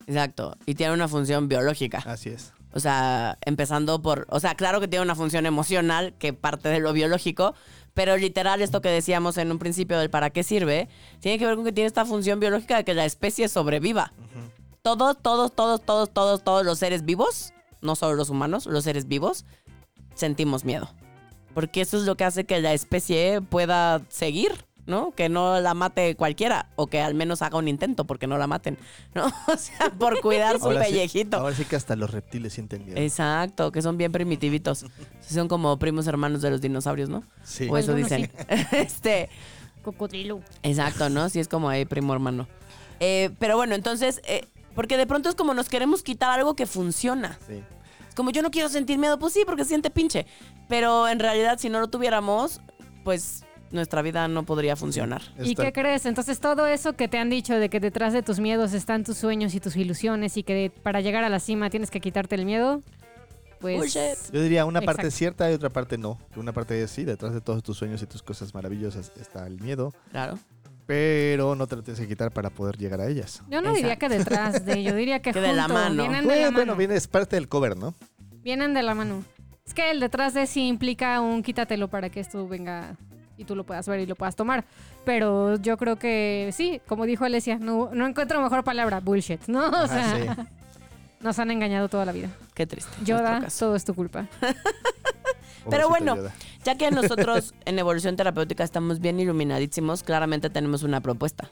[SPEAKER 2] Exacto. Y tiene una función biológica.
[SPEAKER 4] Así es.
[SPEAKER 2] O sea, empezando por. O sea, claro que tiene una función emocional que parte de lo biológico, pero literal, esto que decíamos en un principio del para qué sirve, tiene que ver con que tiene esta función biológica de que la especie sobreviva. Todos, todos, todos, todos, todos, todos los seres vivos, no solo los humanos, los seres vivos, sentimos miedo. Porque eso es lo que hace que la especie pueda seguir, ¿no? Que no la mate cualquiera, o que al menos haga un intento porque no la maten, ¿no? O sea, por cuidar su
[SPEAKER 4] Ahora sí-
[SPEAKER 2] pellejito.
[SPEAKER 4] ahora sí que hasta los reptiles sienten miedo.
[SPEAKER 2] Exacto, que son bien primitivitos. Son como primos hermanos de los dinosaurios, ¿no?
[SPEAKER 4] Sí.
[SPEAKER 2] O eso dicen. este,
[SPEAKER 3] Cocodrilo.
[SPEAKER 2] exacto, ¿no? Sí es como ahí primo hermano. Eh, pero bueno, entonces, eh, porque de pronto es como nos queremos quitar algo que funciona.
[SPEAKER 4] Sí.
[SPEAKER 2] Como yo no quiero sentir miedo, pues sí, porque siente pinche. Pero en realidad, si no lo tuviéramos, pues nuestra vida no podría funcionar.
[SPEAKER 3] ¿Y
[SPEAKER 4] Está-
[SPEAKER 3] qué crees? Entonces todo eso que te han dicho de que detrás de tus miedos están tus sueños y tus ilusiones y que para llegar a la cima tienes que quitarte el miedo, pues...
[SPEAKER 2] Bullshit.
[SPEAKER 4] Yo diría una parte
[SPEAKER 3] Exacto.
[SPEAKER 4] cierta y otra parte no. Una parte es sí, detrás de todos tus sueños y tus cosas maravillosas está el miedo,
[SPEAKER 2] Claro.
[SPEAKER 4] Pero no te lo tienes que quitar para poder llegar a ellas.
[SPEAKER 3] Yo no diría que detrás de, yo diría que,
[SPEAKER 2] Que de la mano.
[SPEAKER 3] Vienen de
[SPEAKER 4] Bueno,
[SPEAKER 3] la
[SPEAKER 4] bueno,
[SPEAKER 3] mano.
[SPEAKER 4] viene, es parte del cover, ¿no?
[SPEAKER 3] Vienen de la mano. Es que el detrás de sí implica un quítatelo para que esto venga y tú lo puedas ver y lo puedas tomar. Pero yo creo que sí, como dijo Alesia, no, no encuentro mejor palabra, bullshit, ¿no? O
[SPEAKER 4] Ajá,
[SPEAKER 3] sea,
[SPEAKER 4] sí.
[SPEAKER 3] nos han engañado toda la vida.
[SPEAKER 2] Qué triste.
[SPEAKER 3] Yoda, todo es tu culpa.
[SPEAKER 2] Pero bueno,
[SPEAKER 4] Yoda.
[SPEAKER 2] Ya que nosotros en evolución terapéutica estamos bien iluminadísimos, claramente tenemos una propuesta.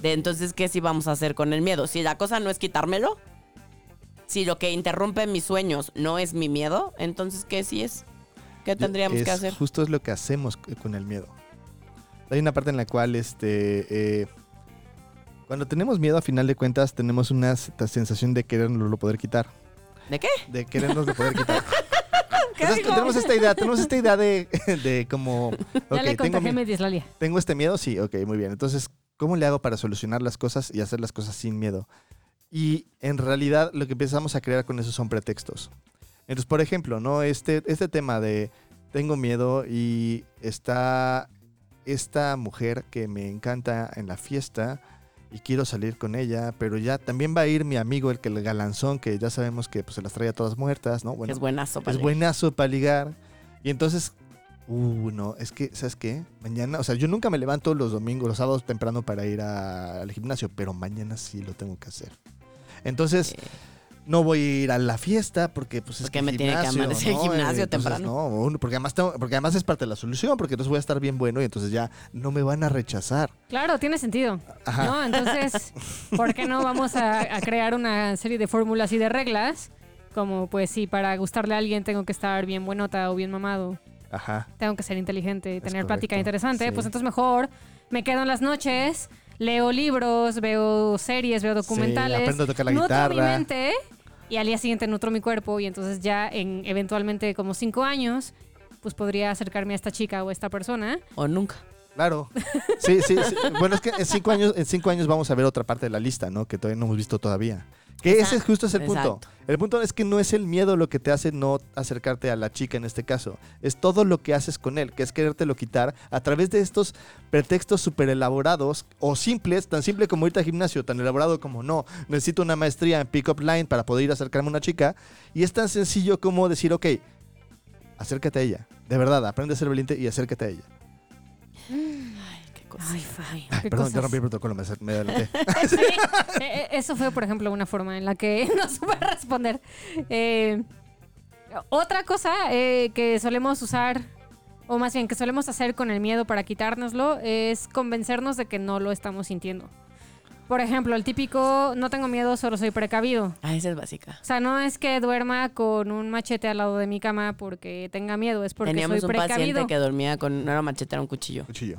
[SPEAKER 2] De entonces, ¿qué sí vamos a hacer con el miedo? Si la cosa no es quitármelo, si lo que interrumpe mis sueños no es mi miedo, entonces, ¿qué sí es? ¿Qué tendríamos
[SPEAKER 4] Es-
[SPEAKER 2] que hacer?
[SPEAKER 4] Justo es lo que hacemos con el miedo. Hay una parte en la cual, este, eh, cuando tenemos miedo, a final de cuentas, tenemos una sensación de querernos poder quitar.
[SPEAKER 2] ¿De qué?
[SPEAKER 4] De querernos de poder quitar.
[SPEAKER 2] ¿Qué
[SPEAKER 4] Entonces, tenemos esta idea, tenemos esta idea de, de como,
[SPEAKER 3] ya
[SPEAKER 4] ok,
[SPEAKER 3] le
[SPEAKER 4] tengo, mi
[SPEAKER 3] dislalia.
[SPEAKER 4] tengo este miedo, sí, ok, muy bien. Entonces, ¿cómo le hago para solucionar las cosas y hacer las cosas sin miedo? Y en realidad lo que empezamos a crear con eso son pretextos. Entonces, por ejemplo, ¿no? Este, este tema de tengo miedo y está esta mujer que me encanta en la fiesta y quiero salir con ella, pero ya también va a ir mi amigo, el que el galanzón, que ya sabemos que pues, se las trae a todas muertas, ¿no?
[SPEAKER 2] Que es buenazo.
[SPEAKER 4] Es
[SPEAKER 2] padre.
[SPEAKER 4] buenazo para ligar. Y entonces, uh, no, es que, ¿sabes qué? Mañana, o sea, yo nunca me levanto los domingos, los sábados temprano para ir a- al gimnasio, pero mañana sí lo tengo que hacer. Entonces,
[SPEAKER 2] Eh,
[SPEAKER 4] no voy a ir a la fiesta porque pues es que
[SPEAKER 2] me tiene que
[SPEAKER 4] gimnasio,
[SPEAKER 2] amanecer el
[SPEAKER 4] ¿no?
[SPEAKER 2] gimnasio
[SPEAKER 4] Entonces,
[SPEAKER 2] temprano.
[SPEAKER 4] No, porque además, tengo- porque además es parte de la solución, porque entonces voy a estar bien bueno y entonces ya no me van a rechazar.
[SPEAKER 3] Claro, tiene sentido.
[SPEAKER 4] Ajá.
[SPEAKER 3] ¿no? Entonces, ¿por qué no vamos a, a crear una serie de fórmulas y de reglas? Como, pues, si para gustarle a alguien tengo que estar bien buenota o bien mamado,
[SPEAKER 4] Ajá.
[SPEAKER 3] tengo que ser inteligente,
[SPEAKER 4] Es
[SPEAKER 3] tener plática
[SPEAKER 4] correcto,
[SPEAKER 3] interesante,
[SPEAKER 4] sí.
[SPEAKER 3] pues entonces mejor me quedo en las noches, leo libros, veo series, veo documentales,
[SPEAKER 4] Sí, aprendo a tocar la
[SPEAKER 3] nutro mi mente y al día siguiente nutro mi cuerpo y entonces ya en eventualmente como cinco años, pues podría acercarme a esta chica o a esta persona.
[SPEAKER 2] o nunca.
[SPEAKER 4] Claro. Sí, sí, sí. Bueno, es que en cinco años, en cinco años vamos a ver otra parte de la lista, ¿no? Que todavía no hemos visto todavía. Que ese
[SPEAKER 2] Exacto.
[SPEAKER 4] justo es el punto.
[SPEAKER 2] Exacto.
[SPEAKER 4] El punto es que no es el miedo lo que te hace no acercarte a la chica en este caso. Es todo lo que haces con él, que es querértelo quitar a través de estos pretextos súper elaborados o simples, tan simple como irte al gimnasio, tan elaborado como no, necesito una maestría en pick-up line para poder ir a acercarme a una chica. Y es tan sencillo como decir, ok, acércate a ella. De verdad, aprende a ser valiente y acércate a ella.
[SPEAKER 2] Qué cosa.
[SPEAKER 3] Ay, Fabi,
[SPEAKER 4] Ay,
[SPEAKER 3] qué
[SPEAKER 4] perdón,
[SPEAKER 3] cosas.
[SPEAKER 4] te rompí el protocolo, me, me adelanté.
[SPEAKER 3] Sí, eh, eh, eso fue, por ejemplo, una forma en la que no supe responder. Eh, otra cosa eh, que solemos usar, o más bien que solemos hacer con el miedo para quitárnoslo, es convencernos de que no lo estamos sintiendo. Por ejemplo, el típico, no tengo miedo, solo soy precavido.
[SPEAKER 2] Ah, esa es básica.
[SPEAKER 3] O sea, no es que duerma con un machete al lado de mi cama porque tenga miedo, es porque
[SPEAKER 2] Teníamos
[SPEAKER 3] soy
[SPEAKER 2] un
[SPEAKER 3] precavido.
[SPEAKER 2] paciente que dormía con, no era machete, era un cuchillo.
[SPEAKER 4] Cuchillo.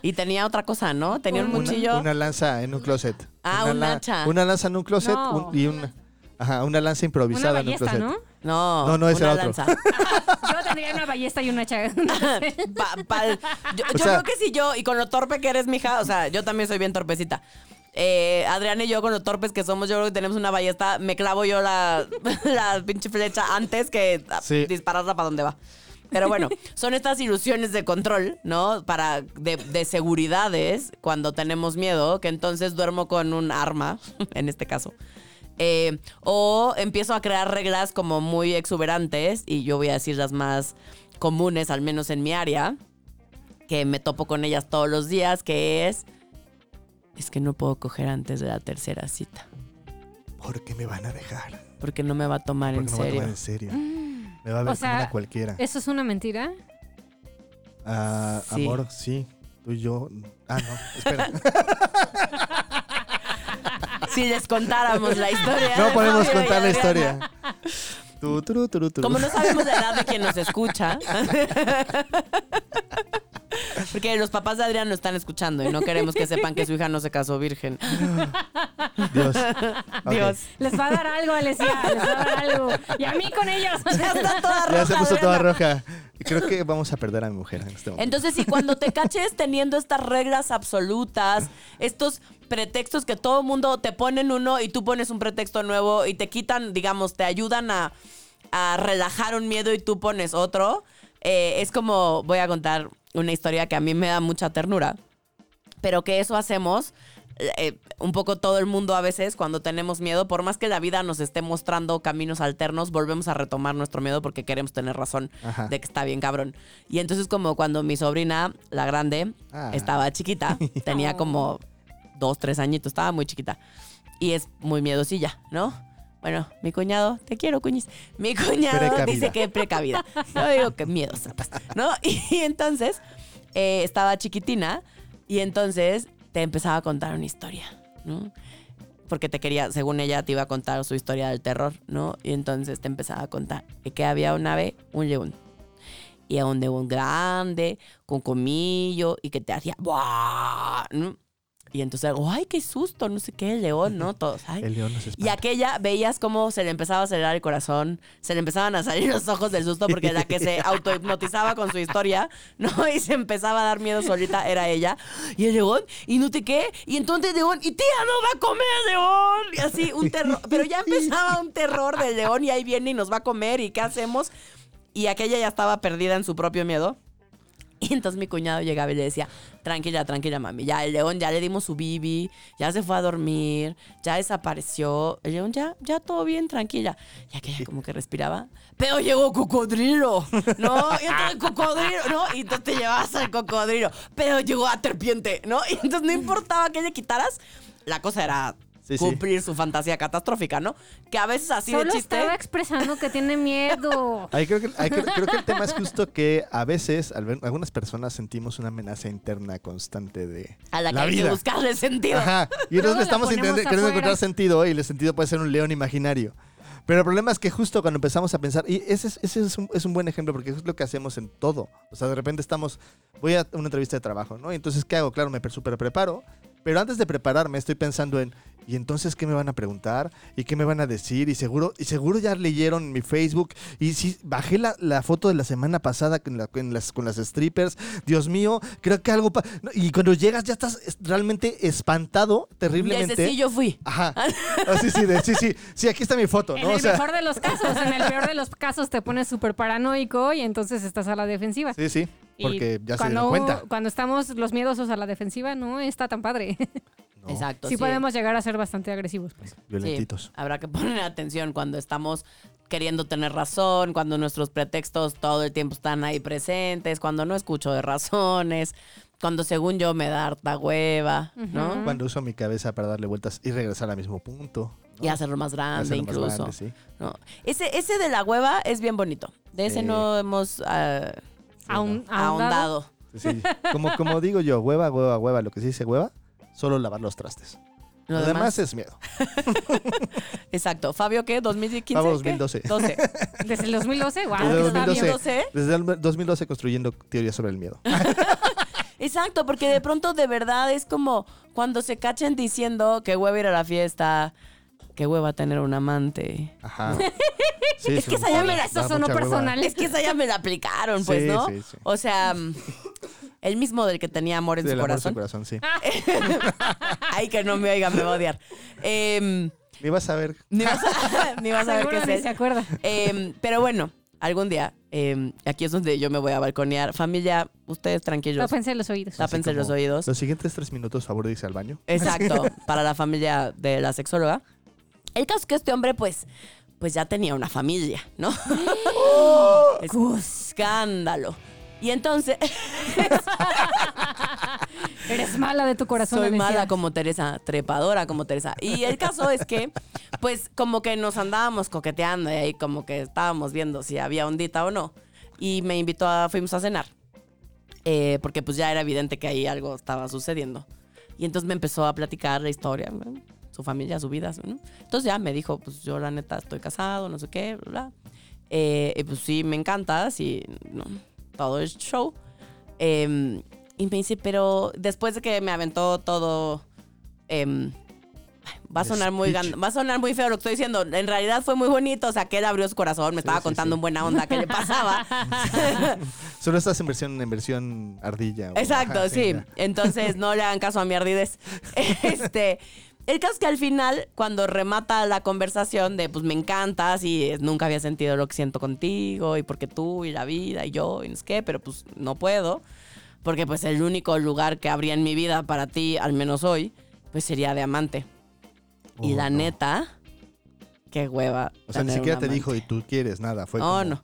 [SPEAKER 2] Y tenía otra cosa, ¿no? Tenía un cuchillo.
[SPEAKER 4] Una, una lanza en un closet.
[SPEAKER 2] Ah,
[SPEAKER 4] una
[SPEAKER 2] un
[SPEAKER 4] la-
[SPEAKER 2] hacha.
[SPEAKER 4] Una lanza en un closet
[SPEAKER 3] No.
[SPEAKER 4] un- y una, ajá, una lanza
[SPEAKER 3] Una
[SPEAKER 4] improvisada en un closet.
[SPEAKER 3] ¿no?
[SPEAKER 2] No,
[SPEAKER 4] No, no, ese
[SPEAKER 2] una
[SPEAKER 4] era otro.
[SPEAKER 2] lanza.
[SPEAKER 3] Yo tendría una ballesta y una hacha.
[SPEAKER 2] Yo
[SPEAKER 4] O
[SPEAKER 2] yo
[SPEAKER 4] sea-
[SPEAKER 2] creo que si yo, y con lo torpe que eres, mija, o sea, yo también soy bien torpecita. Eh, Adrián y yo, con lo torpes que somos, yo creo que tenemos una ballesta. Me clavo yo la, la pinche flecha antes que
[SPEAKER 4] Sí.
[SPEAKER 2] dispararla para donde va. Pero bueno, son estas ilusiones de control, ¿no? Para de, de seguridades cuando tenemos miedo, que entonces duermo con un arma, en este caso. Eh, o empiezo a crear reglas como muy exuberantes, y yo voy a decir las más comunes, al menos en mi área, que me topo con ellas todos los días, que es, es que no puedo coger antes de la tercera cita,
[SPEAKER 4] ¿Por qué me van a dejar?
[SPEAKER 2] porque no me va a tomar
[SPEAKER 4] Porque
[SPEAKER 2] en
[SPEAKER 4] no me va a
[SPEAKER 2] serio.
[SPEAKER 4] tomar en serio. Me va a ver
[SPEAKER 3] O sea,
[SPEAKER 4] como una cualquiera.
[SPEAKER 3] ¿Eso es una mentira?
[SPEAKER 4] Ah,
[SPEAKER 2] Sí.
[SPEAKER 4] Amor, sí. Tú y yo. Ah, no. Espera.
[SPEAKER 2] Si les contáramos la historia.
[SPEAKER 4] No
[SPEAKER 2] de
[SPEAKER 4] podemos contar la historia. Turu, turu, turu.
[SPEAKER 2] Como no sabemos la edad de quien nos escucha. Porque los papás de Adrián no están escuchando y no queremos que sepan que su hija no se casó virgen.
[SPEAKER 4] Dios.
[SPEAKER 2] Dios.
[SPEAKER 3] Les va a dar algo, Alesia. Les va a dar algo. Y a mí con ellos.
[SPEAKER 2] Ya está toda
[SPEAKER 4] Ya se
[SPEAKER 2] roja,
[SPEAKER 4] puso toda roja. Creo que vamos a perder a mi mujer en este momento.
[SPEAKER 2] Entonces, sí, cuando te caches teniendo estas reglas absolutas, estos pretextos que todo mundo te ponen uno y tú pones un pretexto nuevo y te quitan, digamos, te ayudan a, a relajar un miedo y tú pones otro, eh, es como, voy a contar una historia que a mí me da mucha ternura, pero que eso hacemos eh, un poco todo el mundo a veces cuando tenemos miedo, por más que la vida nos esté mostrando caminos alternos, volvemos a retomar nuestro miedo porque queremos tener razón
[SPEAKER 4] Ajá.
[SPEAKER 2] de que está bien cabrón. Y entonces como cuando mi sobrina, la grande,
[SPEAKER 4] Ah.
[SPEAKER 2] estaba chiquita, tenía como dos, tres añitos, estaba muy chiquita. Y es muy miedosilla, ¿no? Bueno, mi cuñado, te quiero, cuñis. Mi cuñado
[SPEAKER 4] Precavida.
[SPEAKER 2] dice que precavida. Yo digo que miedosa, pues, ¿no? Y entonces eh, estaba chiquitina y entonces te empezaba a contar una historia, ¿no? Porque te quería, según ella, te iba a contar su historia del terror, ¿no? Y entonces te empezaba a contar que había una vez un león. Y era un león grande, con comillo, y que te hacía ¡buah! ¿no? Y entonces, ¡ay, qué susto! No sé qué, el león, ¿no? Todos, ¡ay!
[SPEAKER 4] El león nos
[SPEAKER 2] Y
[SPEAKER 4] espanta.
[SPEAKER 2] aquella veías cómo se le empezaba a acelerar el corazón, se le empezaban a salir los ojos del susto porque la que se autohipnotizaba con su historia, ¿no? Y se empezaba a dar miedo solita era ella. Y el león, y no te qué, y entonces el león, y tía, no va a comer el león. Y así, un terror. Pero ya empezaba un terror del león y ahí viene y nos va a comer y ¿qué hacemos? Y aquella ya estaba perdida en su propio miedo. Y entonces mi cuñado llegaba y le decía, tranquila, tranquila, mami, ya el león, ya le dimos su bibi, ya se fue a dormir, ya desapareció. El león ya, ya todo bien, tranquila. Y aquella como que respiraba. Pero llegó cocodrilo, ¿no? Y entonces cocodrilo, ¿no? Y entonces te llevabas al cocodrilo. Pero llegó a serpiente, ¿no? Y entonces no importaba que le quitaras, la cosa era
[SPEAKER 4] Sí, sí.
[SPEAKER 2] cumplir su fantasía catastrófica, ¿no? Que a veces así
[SPEAKER 3] Solo
[SPEAKER 2] de chiste...
[SPEAKER 3] estaba expresando que tiene miedo.
[SPEAKER 4] Ahí creo, que, ahí creo, creo que el tema es justo que a veces al ver- algunas personas sentimos una amenaza interna constante de
[SPEAKER 2] A la que
[SPEAKER 4] la
[SPEAKER 2] hay
[SPEAKER 4] vida.
[SPEAKER 2] que buscarle sentido.
[SPEAKER 4] Ajá. Y entonces
[SPEAKER 3] la
[SPEAKER 4] estamos queriendo encontrar sentido y el sentido puede ser un león imaginario. Pero el problema es que justo cuando empezamos a pensar, y ese, es, ese es, un, es un buen ejemplo porque es lo que hacemos en todo. O sea, de repente estamos, voy a una entrevista de trabajo, ¿no? Y entonces, ¿qué hago? Claro, me super preparo, pero antes de prepararme estoy pensando en, ¿y entonces qué me van a preguntar? ¿Y qué me van a decir? Y seguro, y seguro ya leyeron mi Facebook. Y si bajé la, la foto de la semana pasada con, la- con las, con las strippers, Dios mío, creo que algo... y cuando llegas ya estás es- realmente espantado terriblemente.
[SPEAKER 2] ese sí yo fui.
[SPEAKER 4] Ajá. Ah, sí, sí, de- sí, sí. Sí, aquí está mi foto,
[SPEAKER 3] En
[SPEAKER 4] ¿no?
[SPEAKER 3] el
[SPEAKER 4] O sea,
[SPEAKER 3] mejor de los casos, en el peor de los casos te pones súper paranoico y entonces estás a la defensiva.
[SPEAKER 4] sí, sí.
[SPEAKER 3] Y
[SPEAKER 4] Porque ya se
[SPEAKER 3] cuando,
[SPEAKER 4] dieron cuenta.
[SPEAKER 3] Cuando estamos los miedosos a la defensiva, no está tan padre.
[SPEAKER 4] No,
[SPEAKER 2] Exacto.
[SPEAKER 3] sí, podemos llegar a ser bastante agresivos, pues.
[SPEAKER 4] Violentitos.
[SPEAKER 2] Sí, habrá que poner atención cuando estamos queriendo tener razón, cuando nuestros pretextos todo el tiempo están ahí presentes, cuando no escucho de razones, cuando según yo me da harta hueva, ¿no?
[SPEAKER 4] Cuando uso mi cabeza para darle vueltas y regresar al mismo punto. ¿no?
[SPEAKER 2] Y hacerlo más grande
[SPEAKER 4] Hacerlo más
[SPEAKER 2] incluso.
[SPEAKER 4] grande, sí.
[SPEAKER 2] ¿no? Ese, ese de la hueva es bien bonito. De ese no hemos
[SPEAKER 3] Aún,
[SPEAKER 2] ahondado.
[SPEAKER 4] Sí. Como, como digo yo, hueva, hueva, hueva. Lo que se dice hueva, solo lavar los trastes.
[SPEAKER 2] Lo
[SPEAKER 4] Lo, demás
[SPEAKER 2] demás,
[SPEAKER 4] es miedo.
[SPEAKER 2] exacto. ¿Fabio qué? ¿2015?
[SPEAKER 4] Fabio
[SPEAKER 2] ¿Qué?
[SPEAKER 4] 2012.
[SPEAKER 2] 12.
[SPEAKER 3] Desde el 2012, wow,
[SPEAKER 4] Desde
[SPEAKER 3] está bien.
[SPEAKER 4] 2012. Desde el 2012 construyendo teorías sobre el miedo.
[SPEAKER 2] Exacto, porque de pronto de verdad es como cuando se cachen diciendo que hueva ir a la fiesta, que hueva tener un amante.
[SPEAKER 4] Ajá. Sí,
[SPEAKER 2] Es que esa ya me la-
[SPEAKER 4] da
[SPEAKER 3] eso sonó personal.
[SPEAKER 2] Es que esa ya me la aplicaron, pues,
[SPEAKER 4] Sí,
[SPEAKER 2] ¿no?
[SPEAKER 4] sí, sí.
[SPEAKER 2] O sea, el mismo del que tenía amor en
[SPEAKER 4] Sí,
[SPEAKER 2] su
[SPEAKER 4] el amor en su
[SPEAKER 2] corazón.
[SPEAKER 4] corazón, sí.
[SPEAKER 2] Ay, que no me oiga, me va a odiar. Em,
[SPEAKER 4] Me ibas a ver.
[SPEAKER 2] ni vas a, ni vas a ver qué
[SPEAKER 3] ni
[SPEAKER 2] es
[SPEAKER 3] se acuerda.
[SPEAKER 2] Em, pero bueno, algún día, em, aquí es donde yo me voy a balconear. Familia, ustedes tranquilos.
[SPEAKER 3] Tápense los oídos.
[SPEAKER 2] Tápense los oídos.
[SPEAKER 4] Los siguientes tres minutos, favor, dice al baño.
[SPEAKER 2] Exacto, para la familia de la sexóloga. El caso es que este hombre, pues, pues ya tenía una familia, ¿no? Escándalo. Y entonces,
[SPEAKER 3] Eres mala de tu corazón.
[SPEAKER 2] soy mala como Teresa, trepadora como Teresa. Y el caso es que, pues, como que nos andábamos coqueteando y ahí como que estábamos viendo si había ondita o no. Y me invitó a, fuimos a cenar. Eh, porque pues ya era evidente que ahí algo estaba sucediendo. Y entonces me empezó a platicar la historia, ¿no? su familia, su vida. ¿no? Entonces ya me dijo, pues yo la neta estoy casado, no sé qué, bla, bla. Eh, y pues sí, me encanta, sí, no, todo es show. Eh, y me dice, pero después de que me aventó todo, em, va a sonar muy va a sonar muy feo lo que estoy diciendo. En realidad fue muy bonito, o sea, que él abrió su corazón, me estaba
[SPEAKER 4] sí,
[SPEAKER 2] contando
[SPEAKER 4] sí.
[SPEAKER 2] en buena onda qué le pasaba.
[SPEAKER 4] Solo estás en versión, en versión ardilla.
[SPEAKER 2] Exacto,
[SPEAKER 4] ajá,
[SPEAKER 2] sí. Entonces no le hagan caso a mi ardidez. Este, el caso es que al final, cuando remata la conversación de pues me encantas y eh, nunca había sentido lo que siento contigo y porque tú y la vida y yo y no sé qué, pero pues no puedo. Porque pues el único lugar que habría en mi vida para ti, al menos hoy, pues sería de amante. Y
[SPEAKER 4] Oh,
[SPEAKER 2] la
[SPEAKER 4] no.
[SPEAKER 2] neta, qué hueva.
[SPEAKER 4] O sea, ni siquiera te
[SPEAKER 2] amante.
[SPEAKER 4] dijo y tú quieres nada. Fue
[SPEAKER 2] No,
[SPEAKER 4] como-
[SPEAKER 2] no.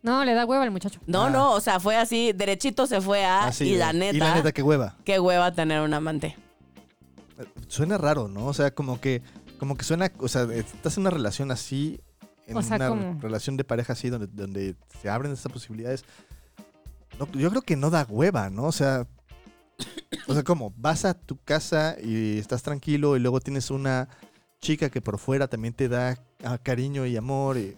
[SPEAKER 3] No, le da hueva al muchacho.
[SPEAKER 2] No,
[SPEAKER 4] Ah.
[SPEAKER 2] no, o sea, fue así, derechito se fue a.
[SPEAKER 4] así
[SPEAKER 2] y la neta,
[SPEAKER 4] Y la neta, qué hueva.
[SPEAKER 2] qué hueva tener un amante.
[SPEAKER 4] Suena raro, ¿no? O sea, como que, como que suena, o sea, estás en una relación así, en
[SPEAKER 3] O sea,
[SPEAKER 4] una
[SPEAKER 3] ¿cómo?
[SPEAKER 4] relación de pareja así, donde, donde se abren esas posibilidades. No, yo creo que no da hueva, ¿no? O sea, o sea, como vas a tu casa y estás tranquilo y luego tienes una chica que por fuera también te da ah, cariño y amor. y-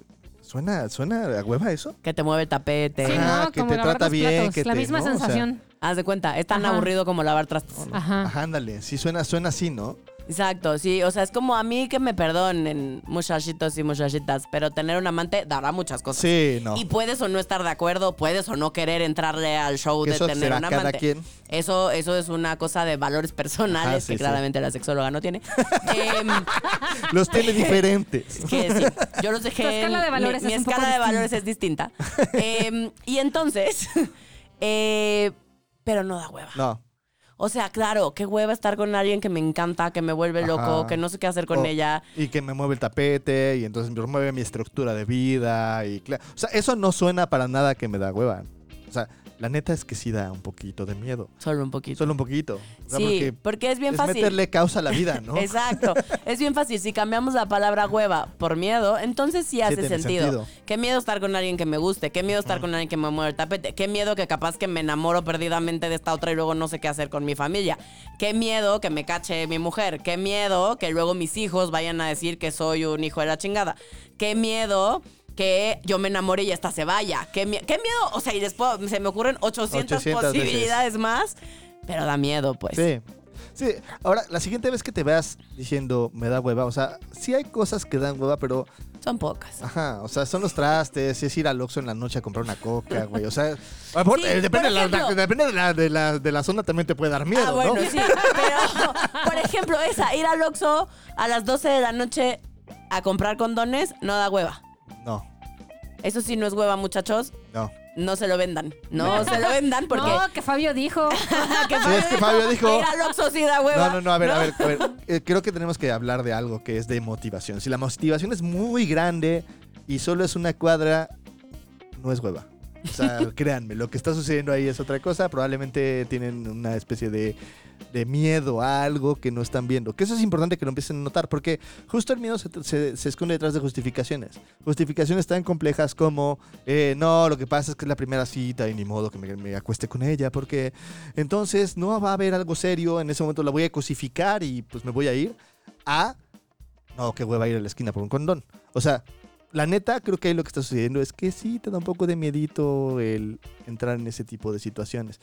[SPEAKER 4] ¿Suena, ¿Suena a hueva eso?
[SPEAKER 2] Que te mueve el tapete.
[SPEAKER 3] Sí,
[SPEAKER 4] Ajá,
[SPEAKER 3] no,
[SPEAKER 4] que
[SPEAKER 3] como
[SPEAKER 4] te
[SPEAKER 3] lavar
[SPEAKER 4] trata
[SPEAKER 3] los
[SPEAKER 4] bien,
[SPEAKER 3] platos,
[SPEAKER 4] que
[SPEAKER 3] la
[SPEAKER 4] te-
[SPEAKER 3] misma
[SPEAKER 4] ¿no? O sea,
[SPEAKER 3] sensación.
[SPEAKER 2] Haz de cuenta, es tan
[SPEAKER 3] Ajá.
[SPEAKER 2] aburrido como lavar trastes.
[SPEAKER 3] Ajá.
[SPEAKER 4] Ajá, ándale. Sí, suena, suena así, ¿no?
[SPEAKER 2] Exacto, sí, o sea, es como a mí que me perdonen, muchachitos y muchachitas, pero tener un amante dará muchas cosas.
[SPEAKER 4] Sí, no.
[SPEAKER 2] Y puedes o no estar de acuerdo, puedes o no querer entrarle al show de
[SPEAKER 4] eso
[SPEAKER 2] tener
[SPEAKER 4] será
[SPEAKER 2] un
[SPEAKER 4] cada
[SPEAKER 2] amante.
[SPEAKER 4] quien.
[SPEAKER 2] Eso, eso es una cosa de valores personales
[SPEAKER 4] Ajá, sí,
[SPEAKER 2] que
[SPEAKER 4] sí.
[SPEAKER 2] claramente la sexóloga no tiene. Em,
[SPEAKER 4] Los tiene diferentes.
[SPEAKER 2] que sí, yo los dejé.
[SPEAKER 3] Tu escala de valores
[SPEAKER 2] mi, mi
[SPEAKER 3] es poco
[SPEAKER 2] escala de
[SPEAKER 3] distinta.
[SPEAKER 2] valores es distinta. Em, y entonces, eh, pero no da hueva.
[SPEAKER 4] No.
[SPEAKER 2] O sea, claro, qué hueva estar con alguien que me encanta, que me vuelve loco,
[SPEAKER 4] Ajá.
[SPEAKER 2] que no sé qué hacer con
[SPEAKER 4] O-
[SPEAKER 2] ella.
[SPEAKER 4] Y que me mueve el tapete y entonces me mueve mi estructura de vida y claro. O sea, eso no suena para nada que me da hueva. O sea, la neta es que sí da un poquito de miedo.
[SPEAKER 2] Solo un poquito.
[SPEAKER 4] Solo un poquito. O sea,
[SPEAKER 2] sí,
[SPEAKER 4] porque
[SPEAKER 2] porque, es bien
[SPEAKER 4] es
[SPEAKER 2] fácil.
[SPEAKER 4] meterle causa a la vida, ¿no?
[SPEAKER 2] Exacto. Es bien fácil. Si cambiamos la palabra hueva por miedo, entonces sí hace sentido.
[SPEAKER 4] sentido.
[SPEAKER 2] Qué miedo estar con alguien que me guste. Qué miedo estar con alguien que me mueve el tapete. Qué miedo que capaz que me enamoro perdidamente de esta otra y luego no sé qué hacer con mi familia. Qué miedo que me cache mi mujer. Qué miedo que luego mis hijos vayan a decir que soy un hijo de la chingada. Qué miedo que yo me enamore y esta se vaya. Qué, qué miedo. O sea, y después se me ocurren 800,
[SPEAKER 4] 800 veces.
[SPEAKER 2] posibilidades más. Pero da miedo, pues.
[SPEAKER 4] Sí. Sí, ahora, la siguiente vez que te veas diciendo me da hueva, o sea, sí hay cosas que dan hueva, pero,
[SPEAKER 2] Son pocas.
[SPEAKER 4] ajá, o sea, son los trastes, es ir al Oxxo en la noche a comprar una coca, güey, o sea,
[SPEAKER 2] Sí,
[SPEAKER 4] eh, depende,
[SPEAKER 2] por
[SPEAKER 4] de la,
[SPEAKER 2] ejemplo.
[SPEAKER 4] depende de, la, de, la, de la zona, también te puede dar miedo,
[SPEAKER 2] ah, bueno,
[SPEAKER 4] ¿no?
[SPEAKER 2] sí. Pero, por ejemplo, esa, ir al Oxxo a las 12 de la noche a comprar condones, no da hueva.
[SPEAKER 4] No,
[SPEAKER 2] Eso sí no es hueva, muchachos.
[SPEAKER 4] no.
[SPEAKER 2] No se lo vendan. No se lo vendan porque...
[SPEAKER 3] No, que Fabio dijo.
[SPEAKER 2] que
[SPEAKER 4] Sí, es que Fabio dijo-
[SPEAKER 2] sí da hueva.
[SPEAKER 4] No, no, no, a ver, a ver, a ver. Eh, creo que tenemos que hablar de algo que es de motivación. Si la motivación es muy grande y solo es una cuadra, no es hueva. O sea, créanme, lo que está sucediendo ahí es otra cosa. Probablemente tienen una especie de, de miedo a algo que no están viendo. Que eso es importante que lo empiecen a notar, porque justo el miedo se, se- se esconde detrás de justificaciones. Justificaciones tan complejas como, eh, no, lo que pasa es que es la primera cita y ni modo que me, me acueste con ella, porque entonces no va a haber algo serio, en ese momento la voy a cosificar y pues me voy a ir a, no, qué hueva ir a la esquina por un condón. O sea, la neta, creo que ahí lo que está sucediendo es que sí te da un poco de miedito el entrar en ese tipo de situaciones.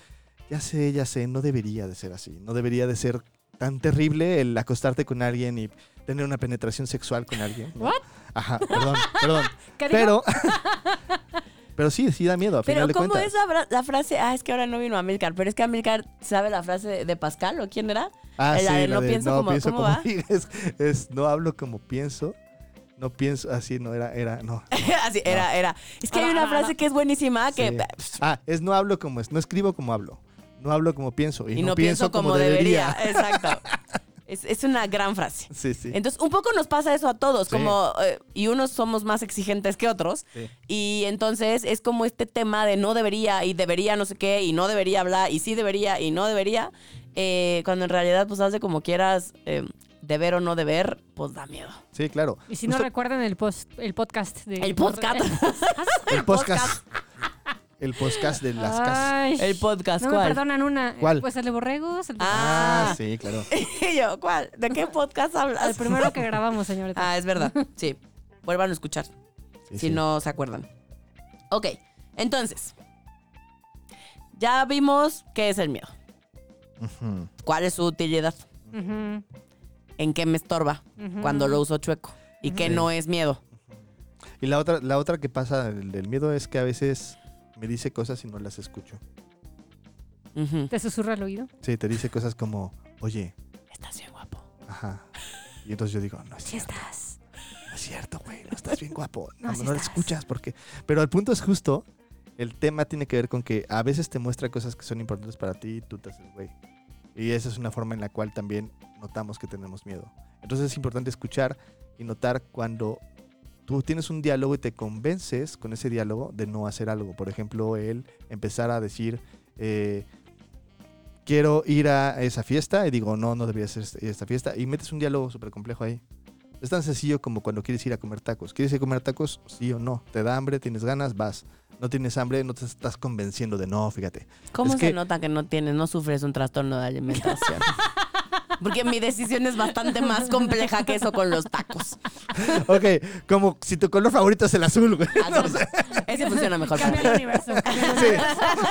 [SPEAKER 4] Ya sé, ya sé, no debería de ser así. No debería de ser tan terrible el acostarte con alguien y tener una penetración sexual con alguien. ¿no?
[SPEAKER 3] ¿What?
[SPEAKER 4] Ajá, perdón, perdón. Pero, pero sí, sí da miedo, a
[SPEAKER 2] Pero
[SPEAKER 4] final
[SPEAKER 2] ¿cómo es la, fra- la frase? Ah, es que ahora no vino Amilcar, pero es que Amilcar sabe la frase de, Pascal, ¿o quién era?
[SPEAKER 4] Ah,
[SPEAKER 2] la
[SPEAKER 4] sí,
[SPEAKER 2] de
[SPEAKER 4] la
[SPEAKER 2] no
[SPEAKER 4] de
[SPEAKER 2] pienso como- ¿cómo va?
[SPEAKER 4] es, es no hablo como pienso. No pienso, así no era, era, no.
[SPEAKER 2] Así, era, era. Es que hay
[SPEAKER 3] Ah,
[SPEAKER 2] una
[SPEAKER 3] ah,
[SPEAKER 2] frase
[SPEAKER 3] ah.
[SPEAKER 2] que es buenísima, que...
[SPEAKER 4] Sí. Ah, es no hablo como es, no escribo como hablo. No hablo como pienso. Y,
[SPEAKER 2] Y no pienso como, debería. Exacto. Es, es una gran frase.
[SPEAKER 4] Sí, sí.
[SPEAKER 2] Entonces, un poco nos pasa eso a todos,
[SPEAKER 4] Sí.
[SPEAKER 2] como, eh, y unos somos más exigentes que otros.
[SPEAKER 4] Sí.
[SPEAKER 2] Y entonces es como este tema de no debería y debería no sé qué, y no debería hablar, y sí debería y no debería, eh, cuando en realidad, pues haz de como quieras, eh, deber o no deber, pues da miedo.
[SPEAKER 4] Sí, claro.
[SPEAKER 3] Y si no recuerdan el, post, el podcast de...
[SPEAKER 2] El podcast.
[SPEAKER 4] el podcast. El podcast de las casas.
[SPEAKER 3] Ay,
[SPEAKER 2] El podcast,
[SPEAKER 3] No me
[SPEAKER 2] ¿cuál?
[SPEAKER 3] perdonan una.
[SPEAKER 4] ¿Cuál?
[SPEAKER 3] Pues el de borregos. El, de-
[SPEAKER 2] Ah.
[SPEAKER 4] Ah, sí, claro.
[SPEAKER 2] Y yo, ¿cuál? ¿De qué podcast hablas?
[SPEAKER 3] el primero que grabamos, señorita.
[SPEAKER 2] Ah, es verdad. Sí. Vuelvan a escuchar.
[SPEAKER 4] Sí,
[SPEAKER 2] si
[SPEAKER 4] sí.
[SPEAKER 2] no se acuerdan. Ok, entonces. Ya vimos qué es el miedo.
[SPEAKER 4] Ujú.
[SPEAKER 2] ¿Cuál es su utilidad?
[SPEAKER 3] Ujú,
[SPEAKER 2] ¿En qué me estorba
[SPEAKER 3] ujú.
[SPEAKER 2] cuando lo uso chueco? Y qué no es miedo.
[SPEAKER 4] Y la otra, la otra que pasa del, del miedo es que a veces me dice cosas y no las escucho.
[SPEAKER 3] ¿Te susurra al oído?
[SPEAKER 4] Sí, te dice cosas como, oye,
[SPEAKER 2] Estás bien guapo.
[SPEAKER 4] ajá. Y entonces yo digo, no es
[SPEAKER 3] Sí
[SPEAKER 4] cierto,
[SPEAKER 3] estás.
[SPEAKER 4] no es cierto, güey, no estás bien guapo. No,
[SPEAKER 3] No, sí
[SPEAKER 4] no lo escuchas porque... Pero el punto es justo, el tema tiene que ver con que a veces te muestra cosas que son importantes para ti y tú te haces güey. Y esa es una forma en la cual también notamos que tenemos miedo. Entonces es importante escuchar y notar cuando tú tienes un diálogo y te convences con ese diálogo de no hacer algo. Por ejemplo, él empezar a decir, eh, quiero ir a esa fiesta y digo, no, no debería ser esta fiesta. Y metes un diálogo súper complejo ahí. Es tan sencillo como cuando quieres ir a comer tacos. ¿Quieres ir a comer tacos? Sí o no. ¿Te da hambre? ¿Tienes ganas? Vas. No tienes hambre, no te estás convenciendo de no, fíjate.
[SPEAKER 2] ¿Cómo
[SPEAKER 4] Es
[SPEAKER 2] se
[SPEAKER 4] que-
[SPEAKER 2] nota que no tienes, no sufres un trastorno de alimentación? Porque mi decisión es bastante más compleja que eso con los tacos.
[SPEAKER 4] ok, como si tu color favorito es el azul, güey.
[SPEAKER 2] Así- Ese funciona mejor. para
[SPEAKER 3] Cambia el universo.
[SPEAKER 4] Sí,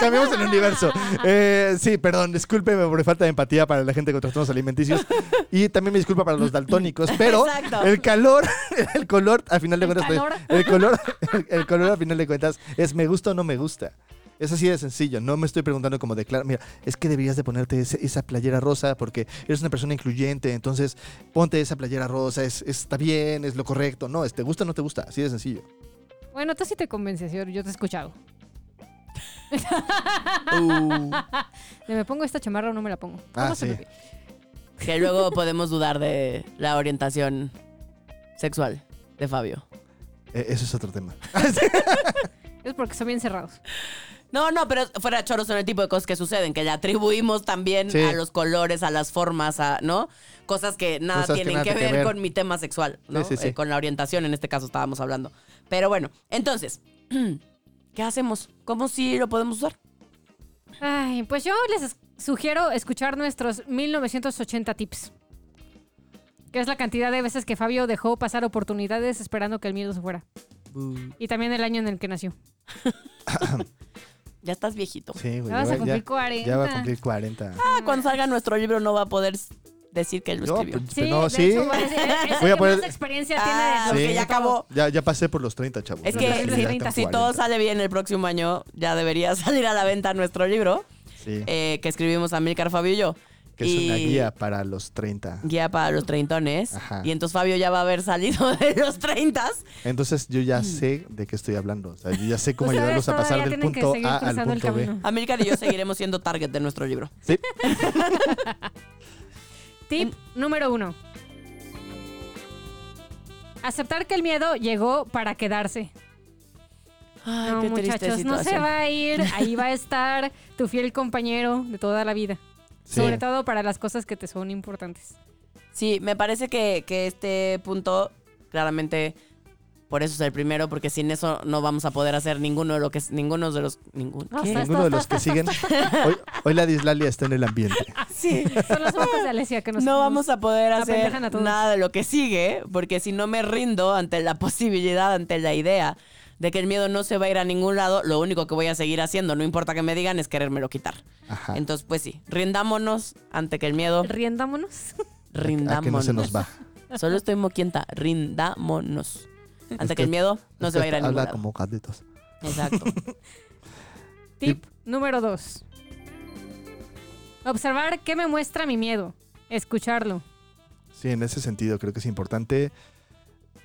[SPEAKER 4] cambiamos el universo. Eh, sí, perdón, discúlpeme por falta de empatía para la gente con trastornos alimenticios. Y también me disculpa para los daltónicos, pero
[SPEAKER 2] Exacto.
[SPEAKER 4] el calor, el color, al final de
[SPEAKER 3] ¿El
[SPEAKER 4] cuentas, el color, el, el color al final de cuentas es me gusta o no me gusta. Es así de sencillo, no me estoy preguntando como de claro, mira, es que deberías de ponerte ese- esa playera rosa porque eres una persona incluyente, entonces ponte esa playera rosa, es, está bien, es lo correcto. No, es te gusta o no te gusta, así de sencillo.
[SPEAKER 3] Bueno, tú sí te convences, yo, yo te he escuchado.
[SPEAKER 2] Uh,
[SPEAKER 3] ¿De ¿Me pongo esta chamarra o no me la pongo?
[SPEAKER 4] Ah,
[SPEAKER 3] ¿Cómo se
[SPEAKER 4] sí.
[SPEAKER 3] me
[SPEAKER 2] que luego podemos dudar de la orientación sexual de Fabio.
[SPEAKER 4] Eh, eso es otro tema.
[SPEAKER 3] Es porque son bien cerrados.
[SPEAKER 2] No, no, pero fuera de choros son el tipo de cosas que suceden, que le atribuimos también
[SPEAKER 4] Sí.
[SPEAKER 2] a los colores, a las formas, a, ¿no? Cosas que nada
[SPEAKER 4] Cosas que
[SPEAKER 2] tienen
[SPEAKER 4] nada
[SPEAKER 2] que, ver,
[SPEAKER 4] que ver.
[SPEAKER 2] con mi tema sexual, ¿no?
[SPEAKER 4] Sí, sí, sí.
[SPEAKER 2] Eh, con la orientación, en este caso estábamos hablando. Pero bueno, entonces, ¿qué hacemos? ¿Cómo sí lo podemos usar?
[SPEAKER 3] Ay, pues yo les es- sugiero escuchar nuestros 1980 tips. Que es la cantidad de veces que Fabio dejó pasar oportunidades esperando que el miedo se fuera. Y también el año en el que nació.
[SPEAKER 2] Ya estás viejito.
[SPEAKER 4] Sí, güey.
[SPEAKER 3] Ya vas a
[SPEAKER 4] va-
[SPEAKER 3] cumplir
[SPEAKER 4] ya-
[SPEAKER 3] 40.
[SPEAKER 4] Ya va a cumplir 40.
[SPEAKER 2] Ah, cuando salga nuestro libro no va a poder decir que él lo
[SPEAKER 4] No,
[SPEAKER 2] escribió.
[SPEAKER 4] pues,
[SPEAKER 3] Sí,
[SPEAKER 4] no, sí.
[SPEAKER 3] hecho, a es el
[SPEAKER 4] Voy a
[SPEAKER 3] que
[SPEAKER 4] poner-
[SPEAKER 3] más experiencia
[SPEAKER 2] Ah,
[SPEAKER 3] tiene de los
[SPEAKER 2] porque
[SPEAKER 4] Sí.
[SPEAKER 2] ya acabó.
[SPEAKER 4] Ya, ya pasé por los 30, chavos.
[SPEAKER 2] Es que
[SPEAKER 4] tengo
[SPEAKER 3] treinta.
[SPEAKER 2] si
[SPEAKER 4] 40.
[SPEAKER 2] todo sale bien el próximo año, ya debería salir a la venta nuestro libro
[SPEAKER 4] Sí,
[SPEAKER 2] eh, que escribimos Amílcar Fabio y yo.
[SPEAKER 4] Que es una guía para los 30.
[SPEAKER 2] Guía para los treintones.
[SPEAKER 4] Ajá.
[SPEAKER 2] Y entonces Fabio ya va a haber salido de los treintas.
[SPEAKER 4] Entonces yo ya sé de qué estoy hablando. O sea, yo ya sé cómo
[SPEAKER 3] Ustedes
[SPEAKER 4] ayudarlos a pasar del punto A al punto B.
[SPEAKER 2] Amílcar y yo seguiremos siendo target de nuestro libro.
[SPEAKER 4] Sí,
[SPEAKER 3] Tip número uno. Aceptar que el miedo llegó para quedarse.
[SPEAKER 2] Ay,
[SPEAKER 3] no,
[SPEAKER 2] qué
[SPEAKER 3] muchachos, no se va a ir. Ahí va a estar tu fiel compañero de toda la vida.
[SPEAKER 4] Sí.
[SPEAKER 3] Sobre todo para las cosas que te son importantes.
[SPEAKER 2] Sí, me parece que, que este punto, claramente, por eso es el primero, porque sin eso no vamos a poder hacer ninguno de lo que ninguno de los.
[SPEAKER 4] Ninguno de los que siguen. Hoy, hoy la dislalia está en el ambiente.
[SPEAKER 2] Sí.
[SPEAKER 3] Son los ojos de Alesia que nos
[SPEAKER 2] no vamos a poder hacer
[SPEAKER 3] a
[SPEAKER 2] nada de lo que sigue, porque si no me rindo ante la posibilidad, ante la idea de que el miedo no se va a ir a ningún lado, lo único que voy a seguir haciendo, no importa que me digan, es querérmelo quitar.
[SPEAKER 4] Ajá.
[SPEAKER 2] Entonces, pues sí, rindámonos ante que el miedo.
[SPEAKER 4] A
[SPEAKER 2] rindámonos.
[SPEAKER 4] que no se nos va.
[SPEAKER 2] Solo estoy moquienta, rindámonos. Ante que el miedo no se va a ir a ningún
[SPEAKER 4] Habla
[SPEAKER 2] lado.
[SPEAKER 4] como cadetos.
[SPEAKER 2] Exacto.
[SPEAKER 3] Tip número dos. Observar qué me muestra mi miedo. Escucharlo.
[SPEAKER 4] Sí, en ese sentido creo que es importante.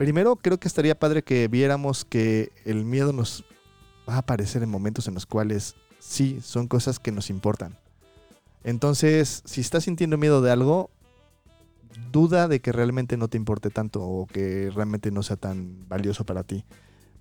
[SPEAKER 4] Primero, creo que estaría padre que viéramos que el miedo nos va a aparecer en momentos en los cuales sí son cosas que nos importan. Entonces, si estás sintiendo miedo de algo, duda de que realmente no te importe tanto o que realmente no sea tan valioso para ti.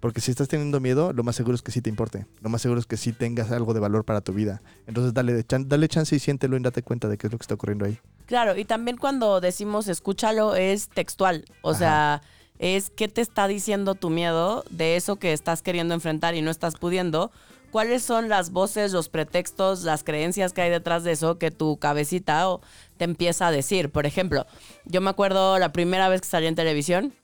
[SPEAKER 4] Porque si estás teniendo miedo, lo más seguro es que sí te importe. Lo más seguro es que sí tengas algo de valor para tu vida. Entonces, dale, dale chance y siéntelo y date cuenta de qué es lo que está ocurriendo ahí.
[SPEAKER 2] Claro, y también cuando decimos escúchalo es textual. O
[SPEAKER 4] Ajá.
[SPEAKER 2] sea, es qué te está diciendo tu miedo de eso que estás queriendo enfrentar y no estás pudiendo. ¿Cuáles son las voces, los pretextos, las creencias que hay detrás de eso que tu cabecita te empieza a decir? Por ejemplo, yo me acuerdo la primera vez que salí en televisión,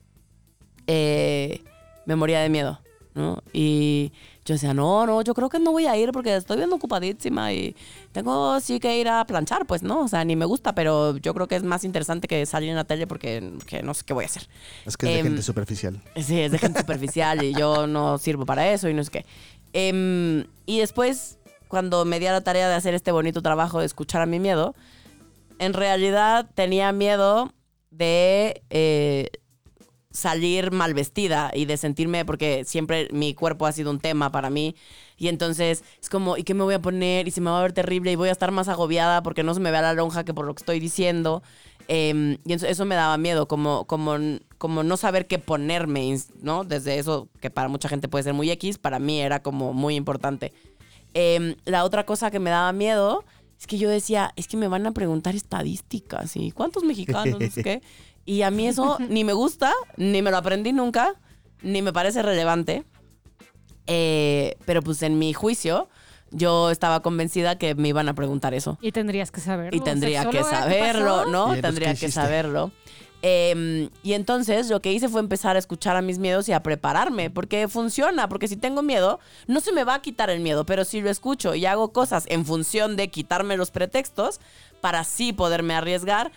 [SPEAKER 2] eh, me moría de miedo, ¿no? Y yo decía, no, no, yo creo que no voy a ir porque estoy bien ocupadísima y tengo sí que ir a planchar, pues, ¿no? O sea, ni me gusta, pero yo creo que es más interesante que salir en la tele porque que no sé qué voy a hacer.
[SPEAKER 4] Es que es de
[SPEAKER 2] Em,
[SPEAKER 4] gente superficial.
[SPEAKER 2] Sí, es de gente superficial y yo no sirvo para eso y no sé qué. Em, y después, cuando me di a la tarea de hacer este bonito trabajo de escuchar a mi miedo, en realidad tenía miedo de eh, salir mal vestida y de sentirme, porque siempre mi cuerpo ha sido un tema para mí. Y entonces es como, ¿y qué me voy a poner? Y se me va a ver terrible y voy a estar más agobiada porque no se me vea la lonja que por lo que estoy diciendo. Em, y eso, eso me daba miedo, como, como, como no saber qué ponerme, ¿no? Desde eso, que para mucha gente puede ser muy X, para mí era como muy importante. Em, la otra cosa que me daba miedo es que yo decía, es que me van a preguntar estadísticas y cuántos mexicanos, no sé qué. Y a mí eso ni me gusta, ni me lo aprendí nunca, ni me parece relevante. Eh, pero pues en mi juicio, yo estaba convencida que me iban a preguntar eso.
[SPEAKER 3] Y tendrías que saberlo.
[SPEAKER 2] Y tendría que
[SPEAKER 3] sexóloga, ¿qué
[SPEAKER 2] saberlo? ¿no?
[SPEAKER 4] ¿Y entonces
[SPEAKER 2] Tendría que saberlo. Eh, y entonces lo que hice fue empezar a escuchar a mis miedos y a prepararme, porque funciona, porque si tengo miedo, no se me va a quitar el miedo, pero si lo escucho y hago cosas en función de quitarme los pretextos para así poderme arriesgar,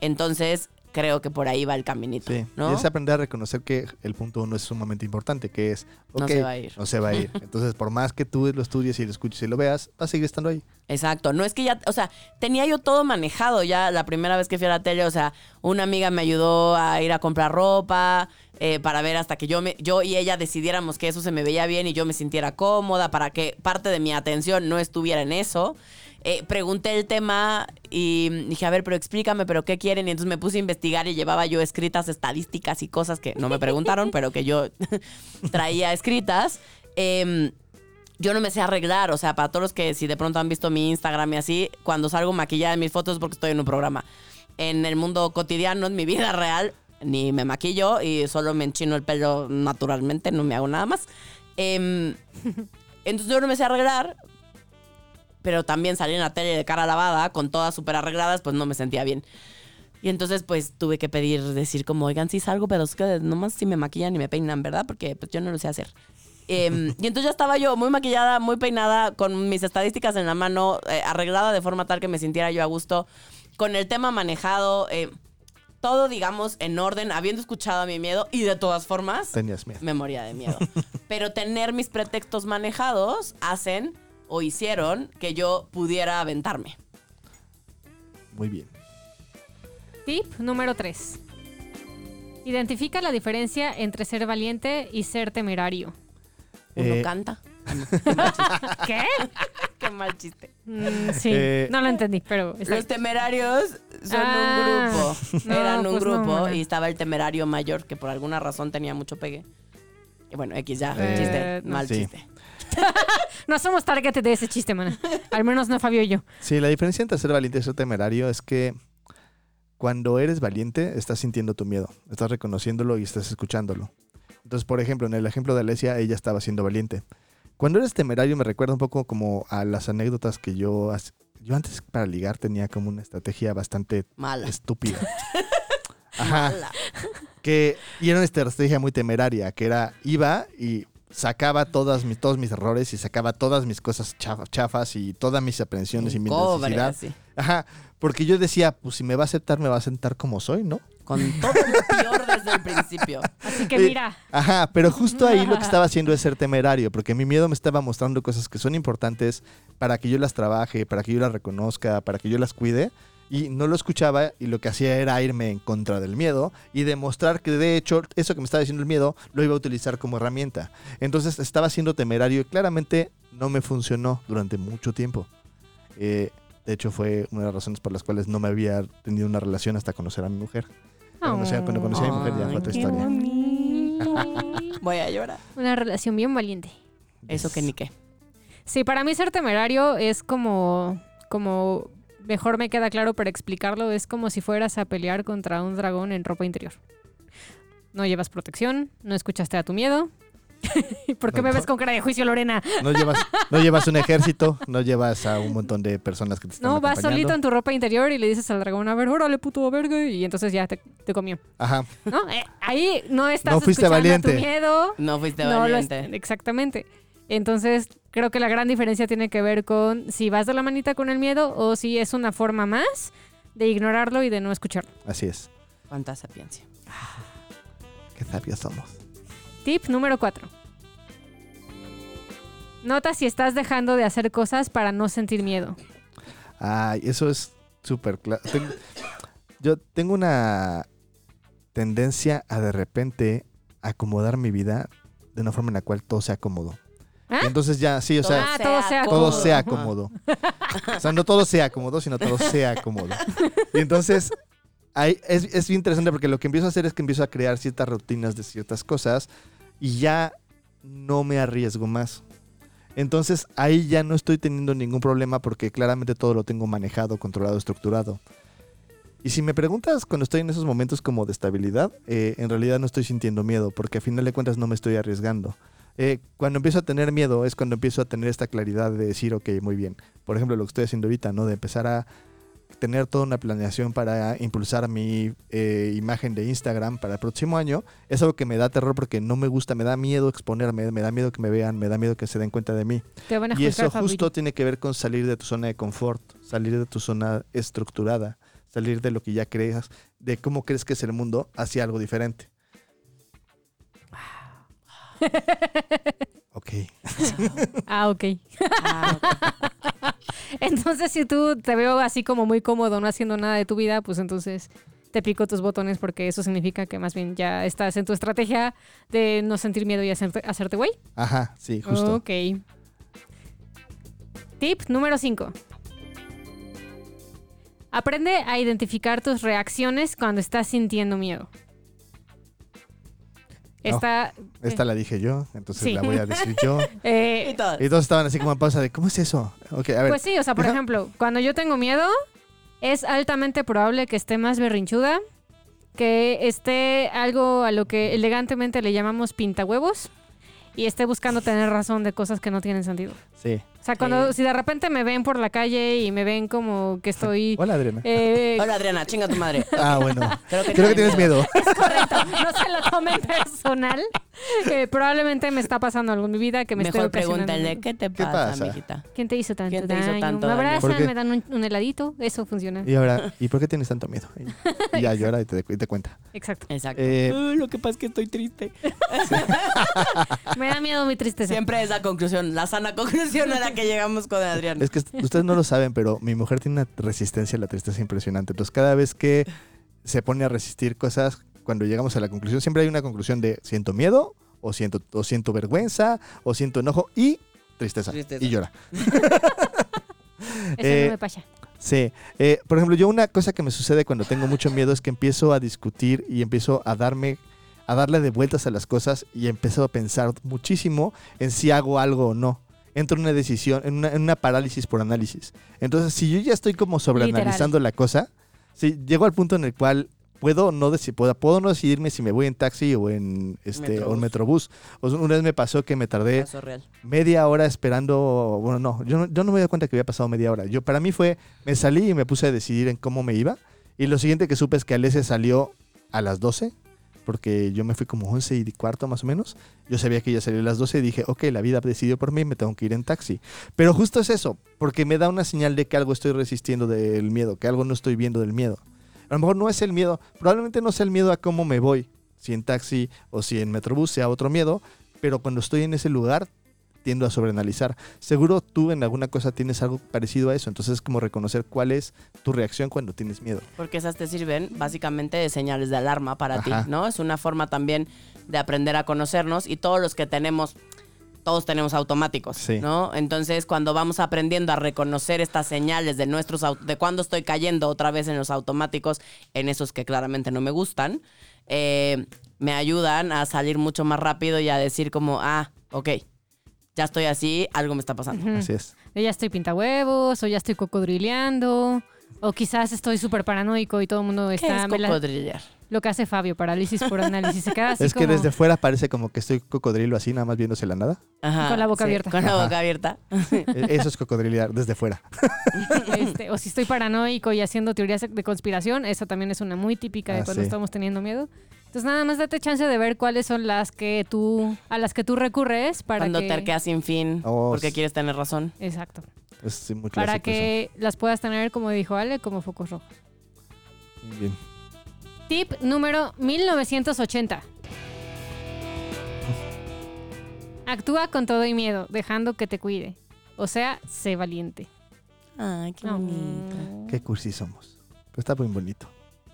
[SPEAKER 2] entonces creo que por ahí va el caminito,
[SPEAKER 4] Sí,
[SPEAKER 2] ¿no?
[SPEAKER 4] y es aprender a reconocer que el punto uno es sumamente importante, que es,
[SPEAKER 2] No
[SPEAKER 4] ok,
[SPEAKER 2] se va a ir.
[SPEAKER 4] no se va a ir. Entonces, por más que tú lo estudies y lo escuches y lo veas, va a seguir estando ahí.
[SPEAKER 2] Exacto, no es que ya, o sea, tenía yo todo manejado ya la primera vez que fui a la tele, o sea, una amiga me ayudó a ir a comprar ropa eh, para ver hasta que yo, me, yo y ella decidiéramos que eso se me veía bien y yo me sintiera cómoda, para que parte de mi atención no estuviera en eso. Eh, pregunté el tema y dije, a ver, pero explícame, pero ¿qué quieren? Y entonces me puse a investigar y llevaba yo escritas estadísticas y cosas que no me preguntaron, pero que yo traía escritas. Em, yo no me sé arreglar, o sea, para todos los que si de pronto han visto mi Instagram y así, cuando salgo maquillada en mis fotos es porque estoy en un programa. En el mundo cotidiano, en mi vida real, ni me maquillo y solo me enchino el pelo naturalmente, no me hago nada más. Em, entonces yo no me sé arreglar, pero también salí en la tele de cara lavada, con todas súper arregladas, pues no me sentía bien. Y entonces, pues, tuve que pedir, decir como, oigan, sí salgo, pero es que nomás si me maquillan y me peinan, ¿verdad? Porque pues yo no lo sé hacer. Em, y entonces ya estaba yo muy maquillada, muy peinada, con mis estadísticas en la mano, eh, arreglada de forma tal que me sintiera yo a gusto, con el tema manejado, eh, todo, digamos, en orden, habiendo escuchado a mi miedo y de todas formas,
[SPEAKER 4] Tenías miedo.
[SPEAKER 2] me moría de miedo. Pero tener mis pretextos manejados hacen o hicieron que yo pudiera aventarme.
[SPEAKER 4] Muy bien.
[SPEAKER 3] Tip número 3. Identifica la diferencia entre ser valiente y ser temerario.
[SPEAKER 2] Uno
[SPEAKER 4] Eh,
[SPEAKER 2] canta.
[SPEAKER 3] ¿Qué?
[SPEAKER 2] Qué mal chiste.
[SPEAKER 3] Mm, sí,
[SPEAKER 4] Eh,
[SPEAKER 3] no lo entendí, pero está
[SPEAKER 2] Los temerarios son
[SPEAKER 3] Ah,
[SPEAKER 2] un grupo.
[SPEAKER 3] no,
[SPEAKER 2] Eran un
[SPEAKER 3] pues no,
[SPEAKER 2] grupo
[SPEAKER 3] mana.
[SPEAKER 2] y estaba el temerario mayor que por alguna razón tenía mucho pegue. Y bueno, X ya,
[SPEAKER 4] Eh,
[SPEAKER 2] chiste,
[SPEAKER 3] no.
[SPEAKER 2] mal
[SPEAKER 4] Sí.
[SPEAKER 2] chiste.
[SPEAKER 3] No somos target de ese chiste, mana. Al menos no Fabio y yo.
[SPEAKER 4] Sí, la diferencia entre ser valiente y ser temerario es que cuando eres valiente, estás sintiendo tu miedo, estás reconociéndolo y estás escuchándolo. Entonces, por ejemplo, en el ejemplo de Alesia, ella estaba siendo valiente. Cuando eres temerario, me recuerda un poco como a las anécdotas que yo... Yo antes para ligar tenía como una estrategia bastante
[SPEAKER 2] Mala.
[SPEAKER 4] estúpida. Ajá.
[SPEAKER 2] Mala.
[SPEAKER 4] Que, y era una estrategia muy temeraria, que era, iba y sacaba todas mis, todos mis errores y sacaba todas mis cosas chaf- chafas y todas mis aprensiones y mi
[SPEAKER 2] Cobre,
[SPEAKER 4] necesidad.
[SPEAKER 2] así.
[SPEAKER 4] Ajá, porque yo decía, pues si me va a aceptar, me va a aceptar como soy, ¿no?
[SPEAKER 2] Con todo lo peor desde el principio.
[SPEAKER 3] Así que
[SPEAKER 4] Eh,
[SPEAKER 3] mira,
[SPEAKER 4] Ajá, pero justo ahí lo que estaba haciendo es ser temerario, porque mi miedo me estaba mostrando cosas que son importantes para que yo las trabaje, para que yo las reconozca, para que yo las cuide. Y no lo escuchaba y lo que hacía era irme en contra del miedo y demostrar que de hecho eso que me estaba diciendo el miedo lo iba a utilizar como herramienta. Entonces estaba siendo temerario y claramente no me funcionó durante mucho tiempo. Eh, de hecho fue una de las razones por las cuales no me había tenido una relación hasta conocer a mi mujer. Cuando conocí, cuando conocí a mi mujer ya fue otra historia.
[SPEAKER 2] Voy a llorar.
[SPEAKER 3] una relación bien valiente.
[SPEAKER 2] Eso que ni qué.
[SPEAKER 3] Sí, para mí ser temerario es como, como, mejor me queda claro para explicarlo, es como si fueras a pelear contra un dragón en ropa interior. No llevas protección, no escuchaste a tu miedo. ¿Por qué
[SPEAKER 4] No,
[SPEAKER 3] me ves con cara de juicio, Lorena?
[SPEAKER 4] No llevas, no llevas un ejército, no llevas a un montón de personas que te están
[SPEAKER 3] No, vas solito en tu ropa interior y le dices al dragón, a ver, órale, puto verga, y entonces ya te, te comió.
[SPEAKER 4] Ajá.
[SPEAKER 3] ¿No? Eh, ahí no estás
[SPEAKER 4] No fuiste
[SPEAKER 3] escuchando a
[SPEAKER 4] valiente.
[SPEAKER 3] tu miedo.
[SPEAKER 2] No fuiste
[SPEAKER 3] No lo
[SPEAKER 2] valiente.
[SPEAKER 3] exactamente. Entonces, creo que la gran diferencia tiene que ver con si vas de la manita con el miedo o si es una forma más de ignorarlo y de no escucharlo.
[SPEAKER 4] Así es.
[SPEAKER 2] Cuánta sapiencia.
[SPEAKER 4] Qué sabios somos.
[SPEAKER 3] Tip número 4. Nota si estás dejando de hacer cosas para no sentir miedo.
[SPEAKER 4] Ay, eso es súper claro. Yo tengo una tendencia a de repente acomodar mi vida de una forma en la cual todo sea cómodo.
[SPEAKER 3] ¿Ah?
[SPEAKER 4] Y entonces ya, sí, o sea,
[SPEAKER 3] Ah, todo sea
[SPEAKER 4] todo
[SPEAKER 3] cómodo.
[SPEAKER 4] sea
[SPEAKER 2] Ajá.
[SPEAKER 4] cómodo. O sea, no todo sea cómodo, sino todo sea cómodo. Y entonces, ahí es, es bien interesante porque lo que empiezo a hacer es que empiezo a crear ciertas rutinas de ciertas cosas y ya no me arriesgo más. Entonces ahí ya no estoy teniendo ningún problema porque claramente todo lo tengo manejado, controlado, estructurado. Y si me preguntas cuando estoy en esos momentos como de estabilidad, eh, en realidad no estoy sintiendo miedo porque a final de cuentas no me estoy arriesgando. Eh, cuando empiezo a tener miedo es cuando empiezo a tener esta claridad de decir, ok, muy bien. Por ejemplo, lo que estoy haciendo ahorita, ¿no? De empezar a tener toda una planeación para impulsar mi eh, imagen de Instagram para el próximo año, es algo que me da terror porque no me gusta, me da miedo exponerme, me da miedo que me vean, me da miedo que se den cuenta de mí.
[SPEAKER 3] Te van a
[SPEAKER 4] Y eso justo tiene que ver con salir de tu zona de confort, salir de tu zona estructurada, salir de lo que ya creas, de cómo crees que es el mundo hacia algo diferente. Ok.
[SPEAKER 3] Ah, ok.
[SPEAKER 2] Ah,
[SPEAKER 3] Entonces, si tú te veo así como muy cómodo, no haciendo nada de tu vida, pues entonces te pico tus botones porque eso significa que más bien ya estás en tu estrategia de no sentir miedo y hacerte, hacerte güey.
[SPEAKER 4] Ajá, sí, justo.
[SPEAKER 3] Ok. Tip número 5. Aprende a identificar tus reacciones cuando estás sintiendo miedo. Esta,
[SPEAKER 4] Esta la dije yo, entonces
[SPEAKER 3] Sí.
[SPEAKER 4] la voy a decir yo.
[SPEAKER 3] eh,
[SPEAKER 2] y
[SPEAKER 4] todos estaban así como en pausa de, ¿cómo es eso? Ok, a ver.
[SPEAKER 3] Pues sí, o sea, por ejemplo, cuando yo tengo miedo, es altamente probable que esté más berrinchuda, que esté algo a lo que elegantemente le llamamos pintahuevos y esté buscando tener razón de cosas que no tienen sentido.
[SPEAKER 4] sí.
[SPEAKER 3] O sea, cuando si de repente me ven por la calle y me ven como que estoy
[SPEAKER 4] Hola, Adriana.
[SPEAKER 3] eh,
[SPEAKER 2] Hola, Adriana, chinga tu madre.
[SPEAKER 4] Ah, bueno.
[SPEAKER 2] Creo que,
[SPEAKER 4] Creo que tienes miedo.
[SPEAKER 3] correcto, no se lo tomen personal. eh, probablemente me está pasando algo en mi vida que me
[SPEAKER 2] Mejor
[SPEAKER 3] ocasionando.
[SPEAKER 2] pregúntale, ¿qué te
[SPEAKER 4] ¿Qué
[SPEAKER 2] pasa, mijita?
[SPEAKER 3] ¿Quién te hizo tanto
[SPEAKER 2] ¿Quién te hizo
[SPEAKER 3] daño?
[SPEAKER 2] tanto
[SPEAKER 3] me abrazan, me dan un, un heladito, eso funciona.
[SPEAKER 4] Y ahora, ¿y por qué tienes tanto miedo? Y, ya llora y te, y te cuenta.
[SPEAKER 3] Exacto.
[SPEAKER 2] Exacto.
[SPEAKER 4] Eh,
[SPEAKER 2] Uh, lo que pasa es que estoy triste.
[SPEAKER 3] Me da miedo mi tristeza.
[SPEAKER 2] Siempre esa conclusión, la sana conclusión a la que llegamos con Adrián.
[SPEAKER 4] Es que ustedes no lo saben, pero mi mujer tiene una resistencia a la tristeza impresionante. Entonces, cada vez que se pone a resistir cosas, cuando llegamos a la conclusión, siempre hay una conclusión de siento miedo, o siento, o siento vergüenza, o siento enojo y tristeza.
[SPEAKER 2] Tristeza.
[SPEAKER 4] Y llora.
[SPEAKER 3] Eso
[SPEAKER 4] Eh,
[SPEAKER 3] no me pasa.
[SPEAKER 4] Sí. Eh, por ejemplo, yo una cosa que me sucede cuando tengo mucho miedo es que empiezo a discutir y empiezo a darme, a darle de vueltas a las cosas y empiezo a pensar muchísimo en si hago algo o no. Entro en una decisión, en una, en una parálisis por análisis. Entonces, si yo ya estoy como sobreanalizando la cosa, si llego al punto en el cual puedo no deci- puedo, puedo no decidirme si me voy en taxi o en este o en metrobús. O sea, una vez me pasó que me tardé media hora esperando. Bueno, no, yo no, yo no me di cuenta que había pasado media hora. Yo, para mí fue, me salí y me puse a decidir en cómo me iba. Y lo siguiente que supe es que Alessia salió a las 12, porque yo me fui como 11 y cuarto más o menos. Yo sabía que ella salió a las 12 y dije, ok, la vida decidió por mí, me tengo que ir en taxi. Pero justo es eso, porque me da una señal de que algo estoy resistiendo del miedo, que algo no estoy viendo del miedo. A lo mejor no es el miedo, probablemente no sea el miedo a cómo me voy, si en taxi o si en metrobús sea otro miedo, pero cuando estoy en ese lugar tiendo a sobreanalizar. Seguro tú en alguna cosa tienes algo parecido a eso, entonces es como reconocer cuál es tu reacción cuando tienes miedo.
[SPEAKER 2] Porque esas te sirven básicamente de señales de alarma para
[SPEAKER 4] Ajá.
[SPEAKER 2] ti, ¿no? Es una forma también de aprender a conocernos y todos los que tenemos, todos tenemos automáticos,
[SPEAKER 4] Sí.
[SPEAKER 2] ¿no? Entonces, cuando vamos aprendiendo a reconocer estas señales de nuestros, de cuando estoy cayendo otra vez en los automáticos, en esos que claramente no me gustan, eh, me ayudan a salir mucho más rápido y a decir como, ah, ok, ya estoy así, algo me está pasando.
[SPEAKER 4] Así es.
[SPEAKER 3] Yo ya estoy pintahuevos, o ya estoy cocodrileando, o quizás estoy súper paranoico y todo el mundo
[SPEAKER 2] ¿Qué
[SPEAKER 3] está...
[SPEAKER 2] es
[SPEAKER 3] me la-
[SPEAKER 2] cocodrilear?
[SPEAKER 3] lo que hace Fabio, parálisis por análisis. Se queda así
[SPEAKER 4] Es que desde fuera parece como que estoy cocodrilo así, nada más viéndose la nada.
[SPEAKER 2] Ajá,
[SPEAKER 3] Con la boca abierta.
[SPEAKER 2] Con la
[SPEAKER 4] Ajá.
[SPEAKER 2] boca abierta.
[SPEAKER 4] E- Eso es cocodrilear desde fuera.
[SPEAKER 3] este, o si estoy paranoico y haciendo teorías de conspiración, esa también es una muy típica de
[SPEAKER 4] Ah,
[SPEAKER 3] cuando
[SPEAKER 4] sí.
[SPEAKER 3] estamos teniendo miedo. Entonces nada más date chance de ver cuáles son las que tú, a las que tú recurres para
[SPEAKER 2] Cuando
[SPEAKER 3] que...
[SPEAKER 2] te arqueas sin fin
[SPEAKER 4] Oh,
[SPEAKER 2] porque
[SPEAKER 4] sí.
[SPEAKER 2] quieres tener razón.
[SPEAKER 3] Exacto.
[SPEAKER 4] Es sí, muy
[SPEAKER 3] Para
[SPEAKER 4] eso.
[SPEAKER 3] que las puedas tener, como dijo Ale, como focos rojos.
[SPEAKER 4] Muy Bien.
[SPEAKER 3] Tip número 1980. Actúa con todo y miedo, dejando que te cuide. O sea, sé valiente.
[SPEAKER 2] Ay, qué bonito.
[SPEAKER 4] Qué cursi somos. Pero está muy bonito.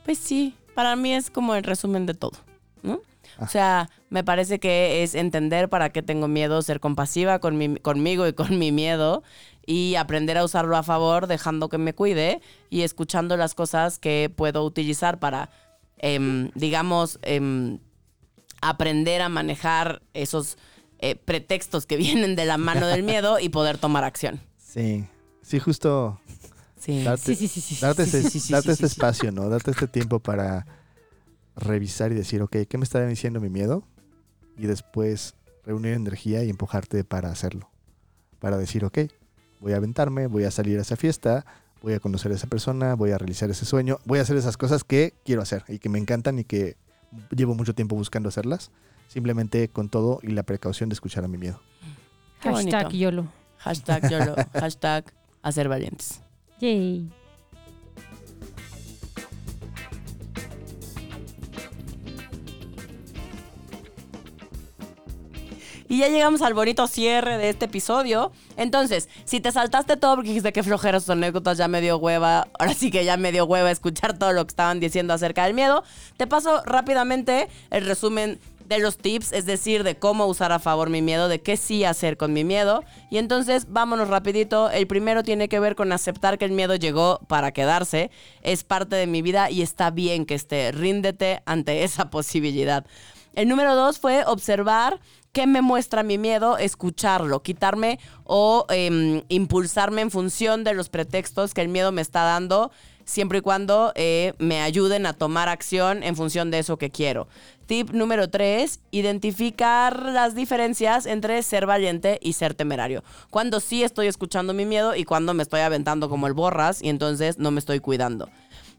[SPEAKER 2] Pues sí, para mí es como el resumen de todo, ¿no?
[SPEAKER 4] Ah.
[SPEAKER 2] O sea, Me parece que es entender para qué tengo miedo, ser compasiva con mi- conmigo y con mi miedo y aprender a usarlo a favor, dejando que me cuide y escuchando las cosas que puedo utilizar para, em, digamos, em, aprender a manejar esos eh, pretextos que vienen de la mano del miedo y poder tomar acción.
[SPEAKER 4] Sí, sí, justo
[SPEAKER 2] Sí.
[SPEAKER 4] darte,
[SPEAKER 3] Sí, sí, sí, sí,
[SPEAKER 4] darte
[SPEAKER 2] sí,
[SPEAKER 4] darte este espacio, ¿no? Darte este tiempo para revisar y decir, ok, ¿qué me está diciendo mi miedo? Y después reunir energía y empujarte para hacerlo. Para decir, ok, voy a aventarme, voy a salir a esa fiesta, voy a conocer a esa persona, voy a realizar ese sueño, voy a hacer esas cosas que quiero hacer y que me encantan y que llevo mucho tiempo buscando hacerlas. Simplemente con todo y la precaución de escuchar a mi miedo.
[SPEAKER 2] Qué bonito.
[SPEAKER 3] Hashtag YOLO.
[SPEAKER 2] Hashtag YOLO. Hashtag hacer valientes.
[SPEAKER 3] Yay.
[SPEAKER 2] Y ya llegamos al bonito cierre de este episodio. Entonces, si te saltaste todo porque dijiste que flojeras sus anécdotas, ya me dio hueva, ahora sí que ya me dio hueva escuchar todo lo que estaban diciendo acerca del miedo, te paso rápidamente el resumen de los tips, es decir, de cómo usar a favor mi miedo, de qué sí hacer con mi miedo. Y entonces, vámonos rapidito. El primero tiene que ver con aceptar que el miedo llegó para quedarse, es parte de mi vida y está bien que esté. Ríndete ante esa posibilidad. El número dos fue observar qué me muestra mi miedo, escucharlo, quitarme o em, impulsarme en función de los pretextos que el miedo me está dando, siempre y cuando eh, me ayuden a tomar acción en función de eso que quiero. Tip número tres, identificar las diferencias entre ser valiente y ser temerario. Cuando sí estoy escuchando mi miedo y cuando me estoy aventando como el borras y entonces no me estoy cuidando.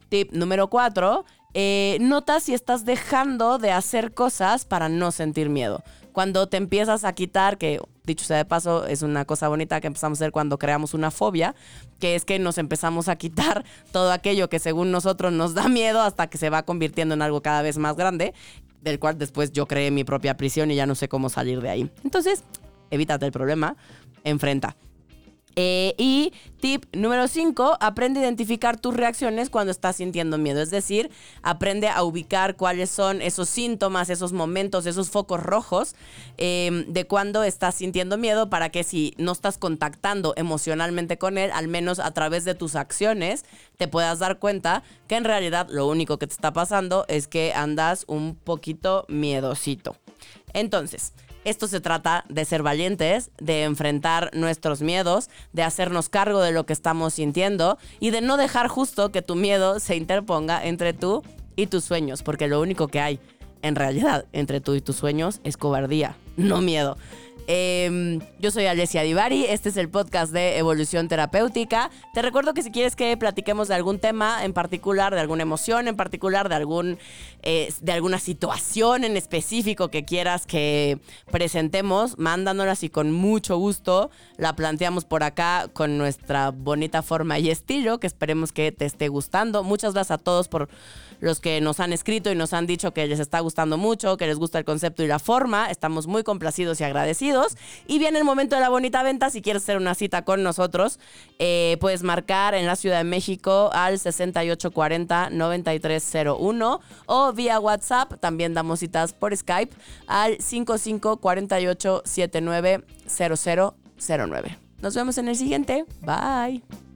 [SPEAKER 2] Tip número cuatro, eh, nota si estás dejando de hacer cosas para no sentir miedo. Cuando te empiezas a quitar, que dicho sea de paso, es una cosa bonita que empezamos a hacer cuando creamos una fobia, que es que nos empezamos a quitar todo aquello que según nosotros nos da miedo hasta que se va convirtiendo en algo cada vez más grande, del cual después yo creé mi propia prisión y ya no sé cómo salir de ahí. Entonces, evítate el problema, enfrenta. Eh, y tip número 5, aprende a identificar tus reacciones cuando estás sintiendo miedo. Es decir, aprende a ubicar cuáles son esos síntomas, esos momentos, esos focos rojos eh, de cuando estás sintiendo miedo para que si no estás contactando emocionalmente con él, al menos a través de tus acciones, te puedas dar cuenta que en realidad lo único que te está pasando es que andas un poquito miedosito. Entonces, esto se trata de ser valientes, de enfrentar nuestros miedos, de hacernos cargo de lo que estamos sintiendo y de no dejar justo que tu miedo se interponga entre tú y tus sueños, porque lo único que hay en realidad entre tú y tus sueños es cobardía, no miedo. Eh, yo soy Alessia Divari, este es el podcast de Evolución Terapéutica. Te recuerdo que si quieres que platiquemos de algún tema en particular, de alguna emoción en particular, de, algún, eh, de alguna situación en específico que quieras que presentemos, mándanoslas y con mucho gusto la planteamos por acá con nuestra bonita forma y estilo, que esperemos que te esté gustando. Muchas gracias a todos por los que nos han escrito y nos han dicho que les está gustando mucho, que les gusta el concepto y la forma. Estamos muy complacidos y agradecidos. Y viene el momento de la bonita venta. Si quieres hacer una cita con nosotros, eh, puedes marcar en la Ciudad de México al 6840-9301 o vía WhatsApp. También damos citas por Skype al 5548790009. Nos vemos en el siguiente. Bye.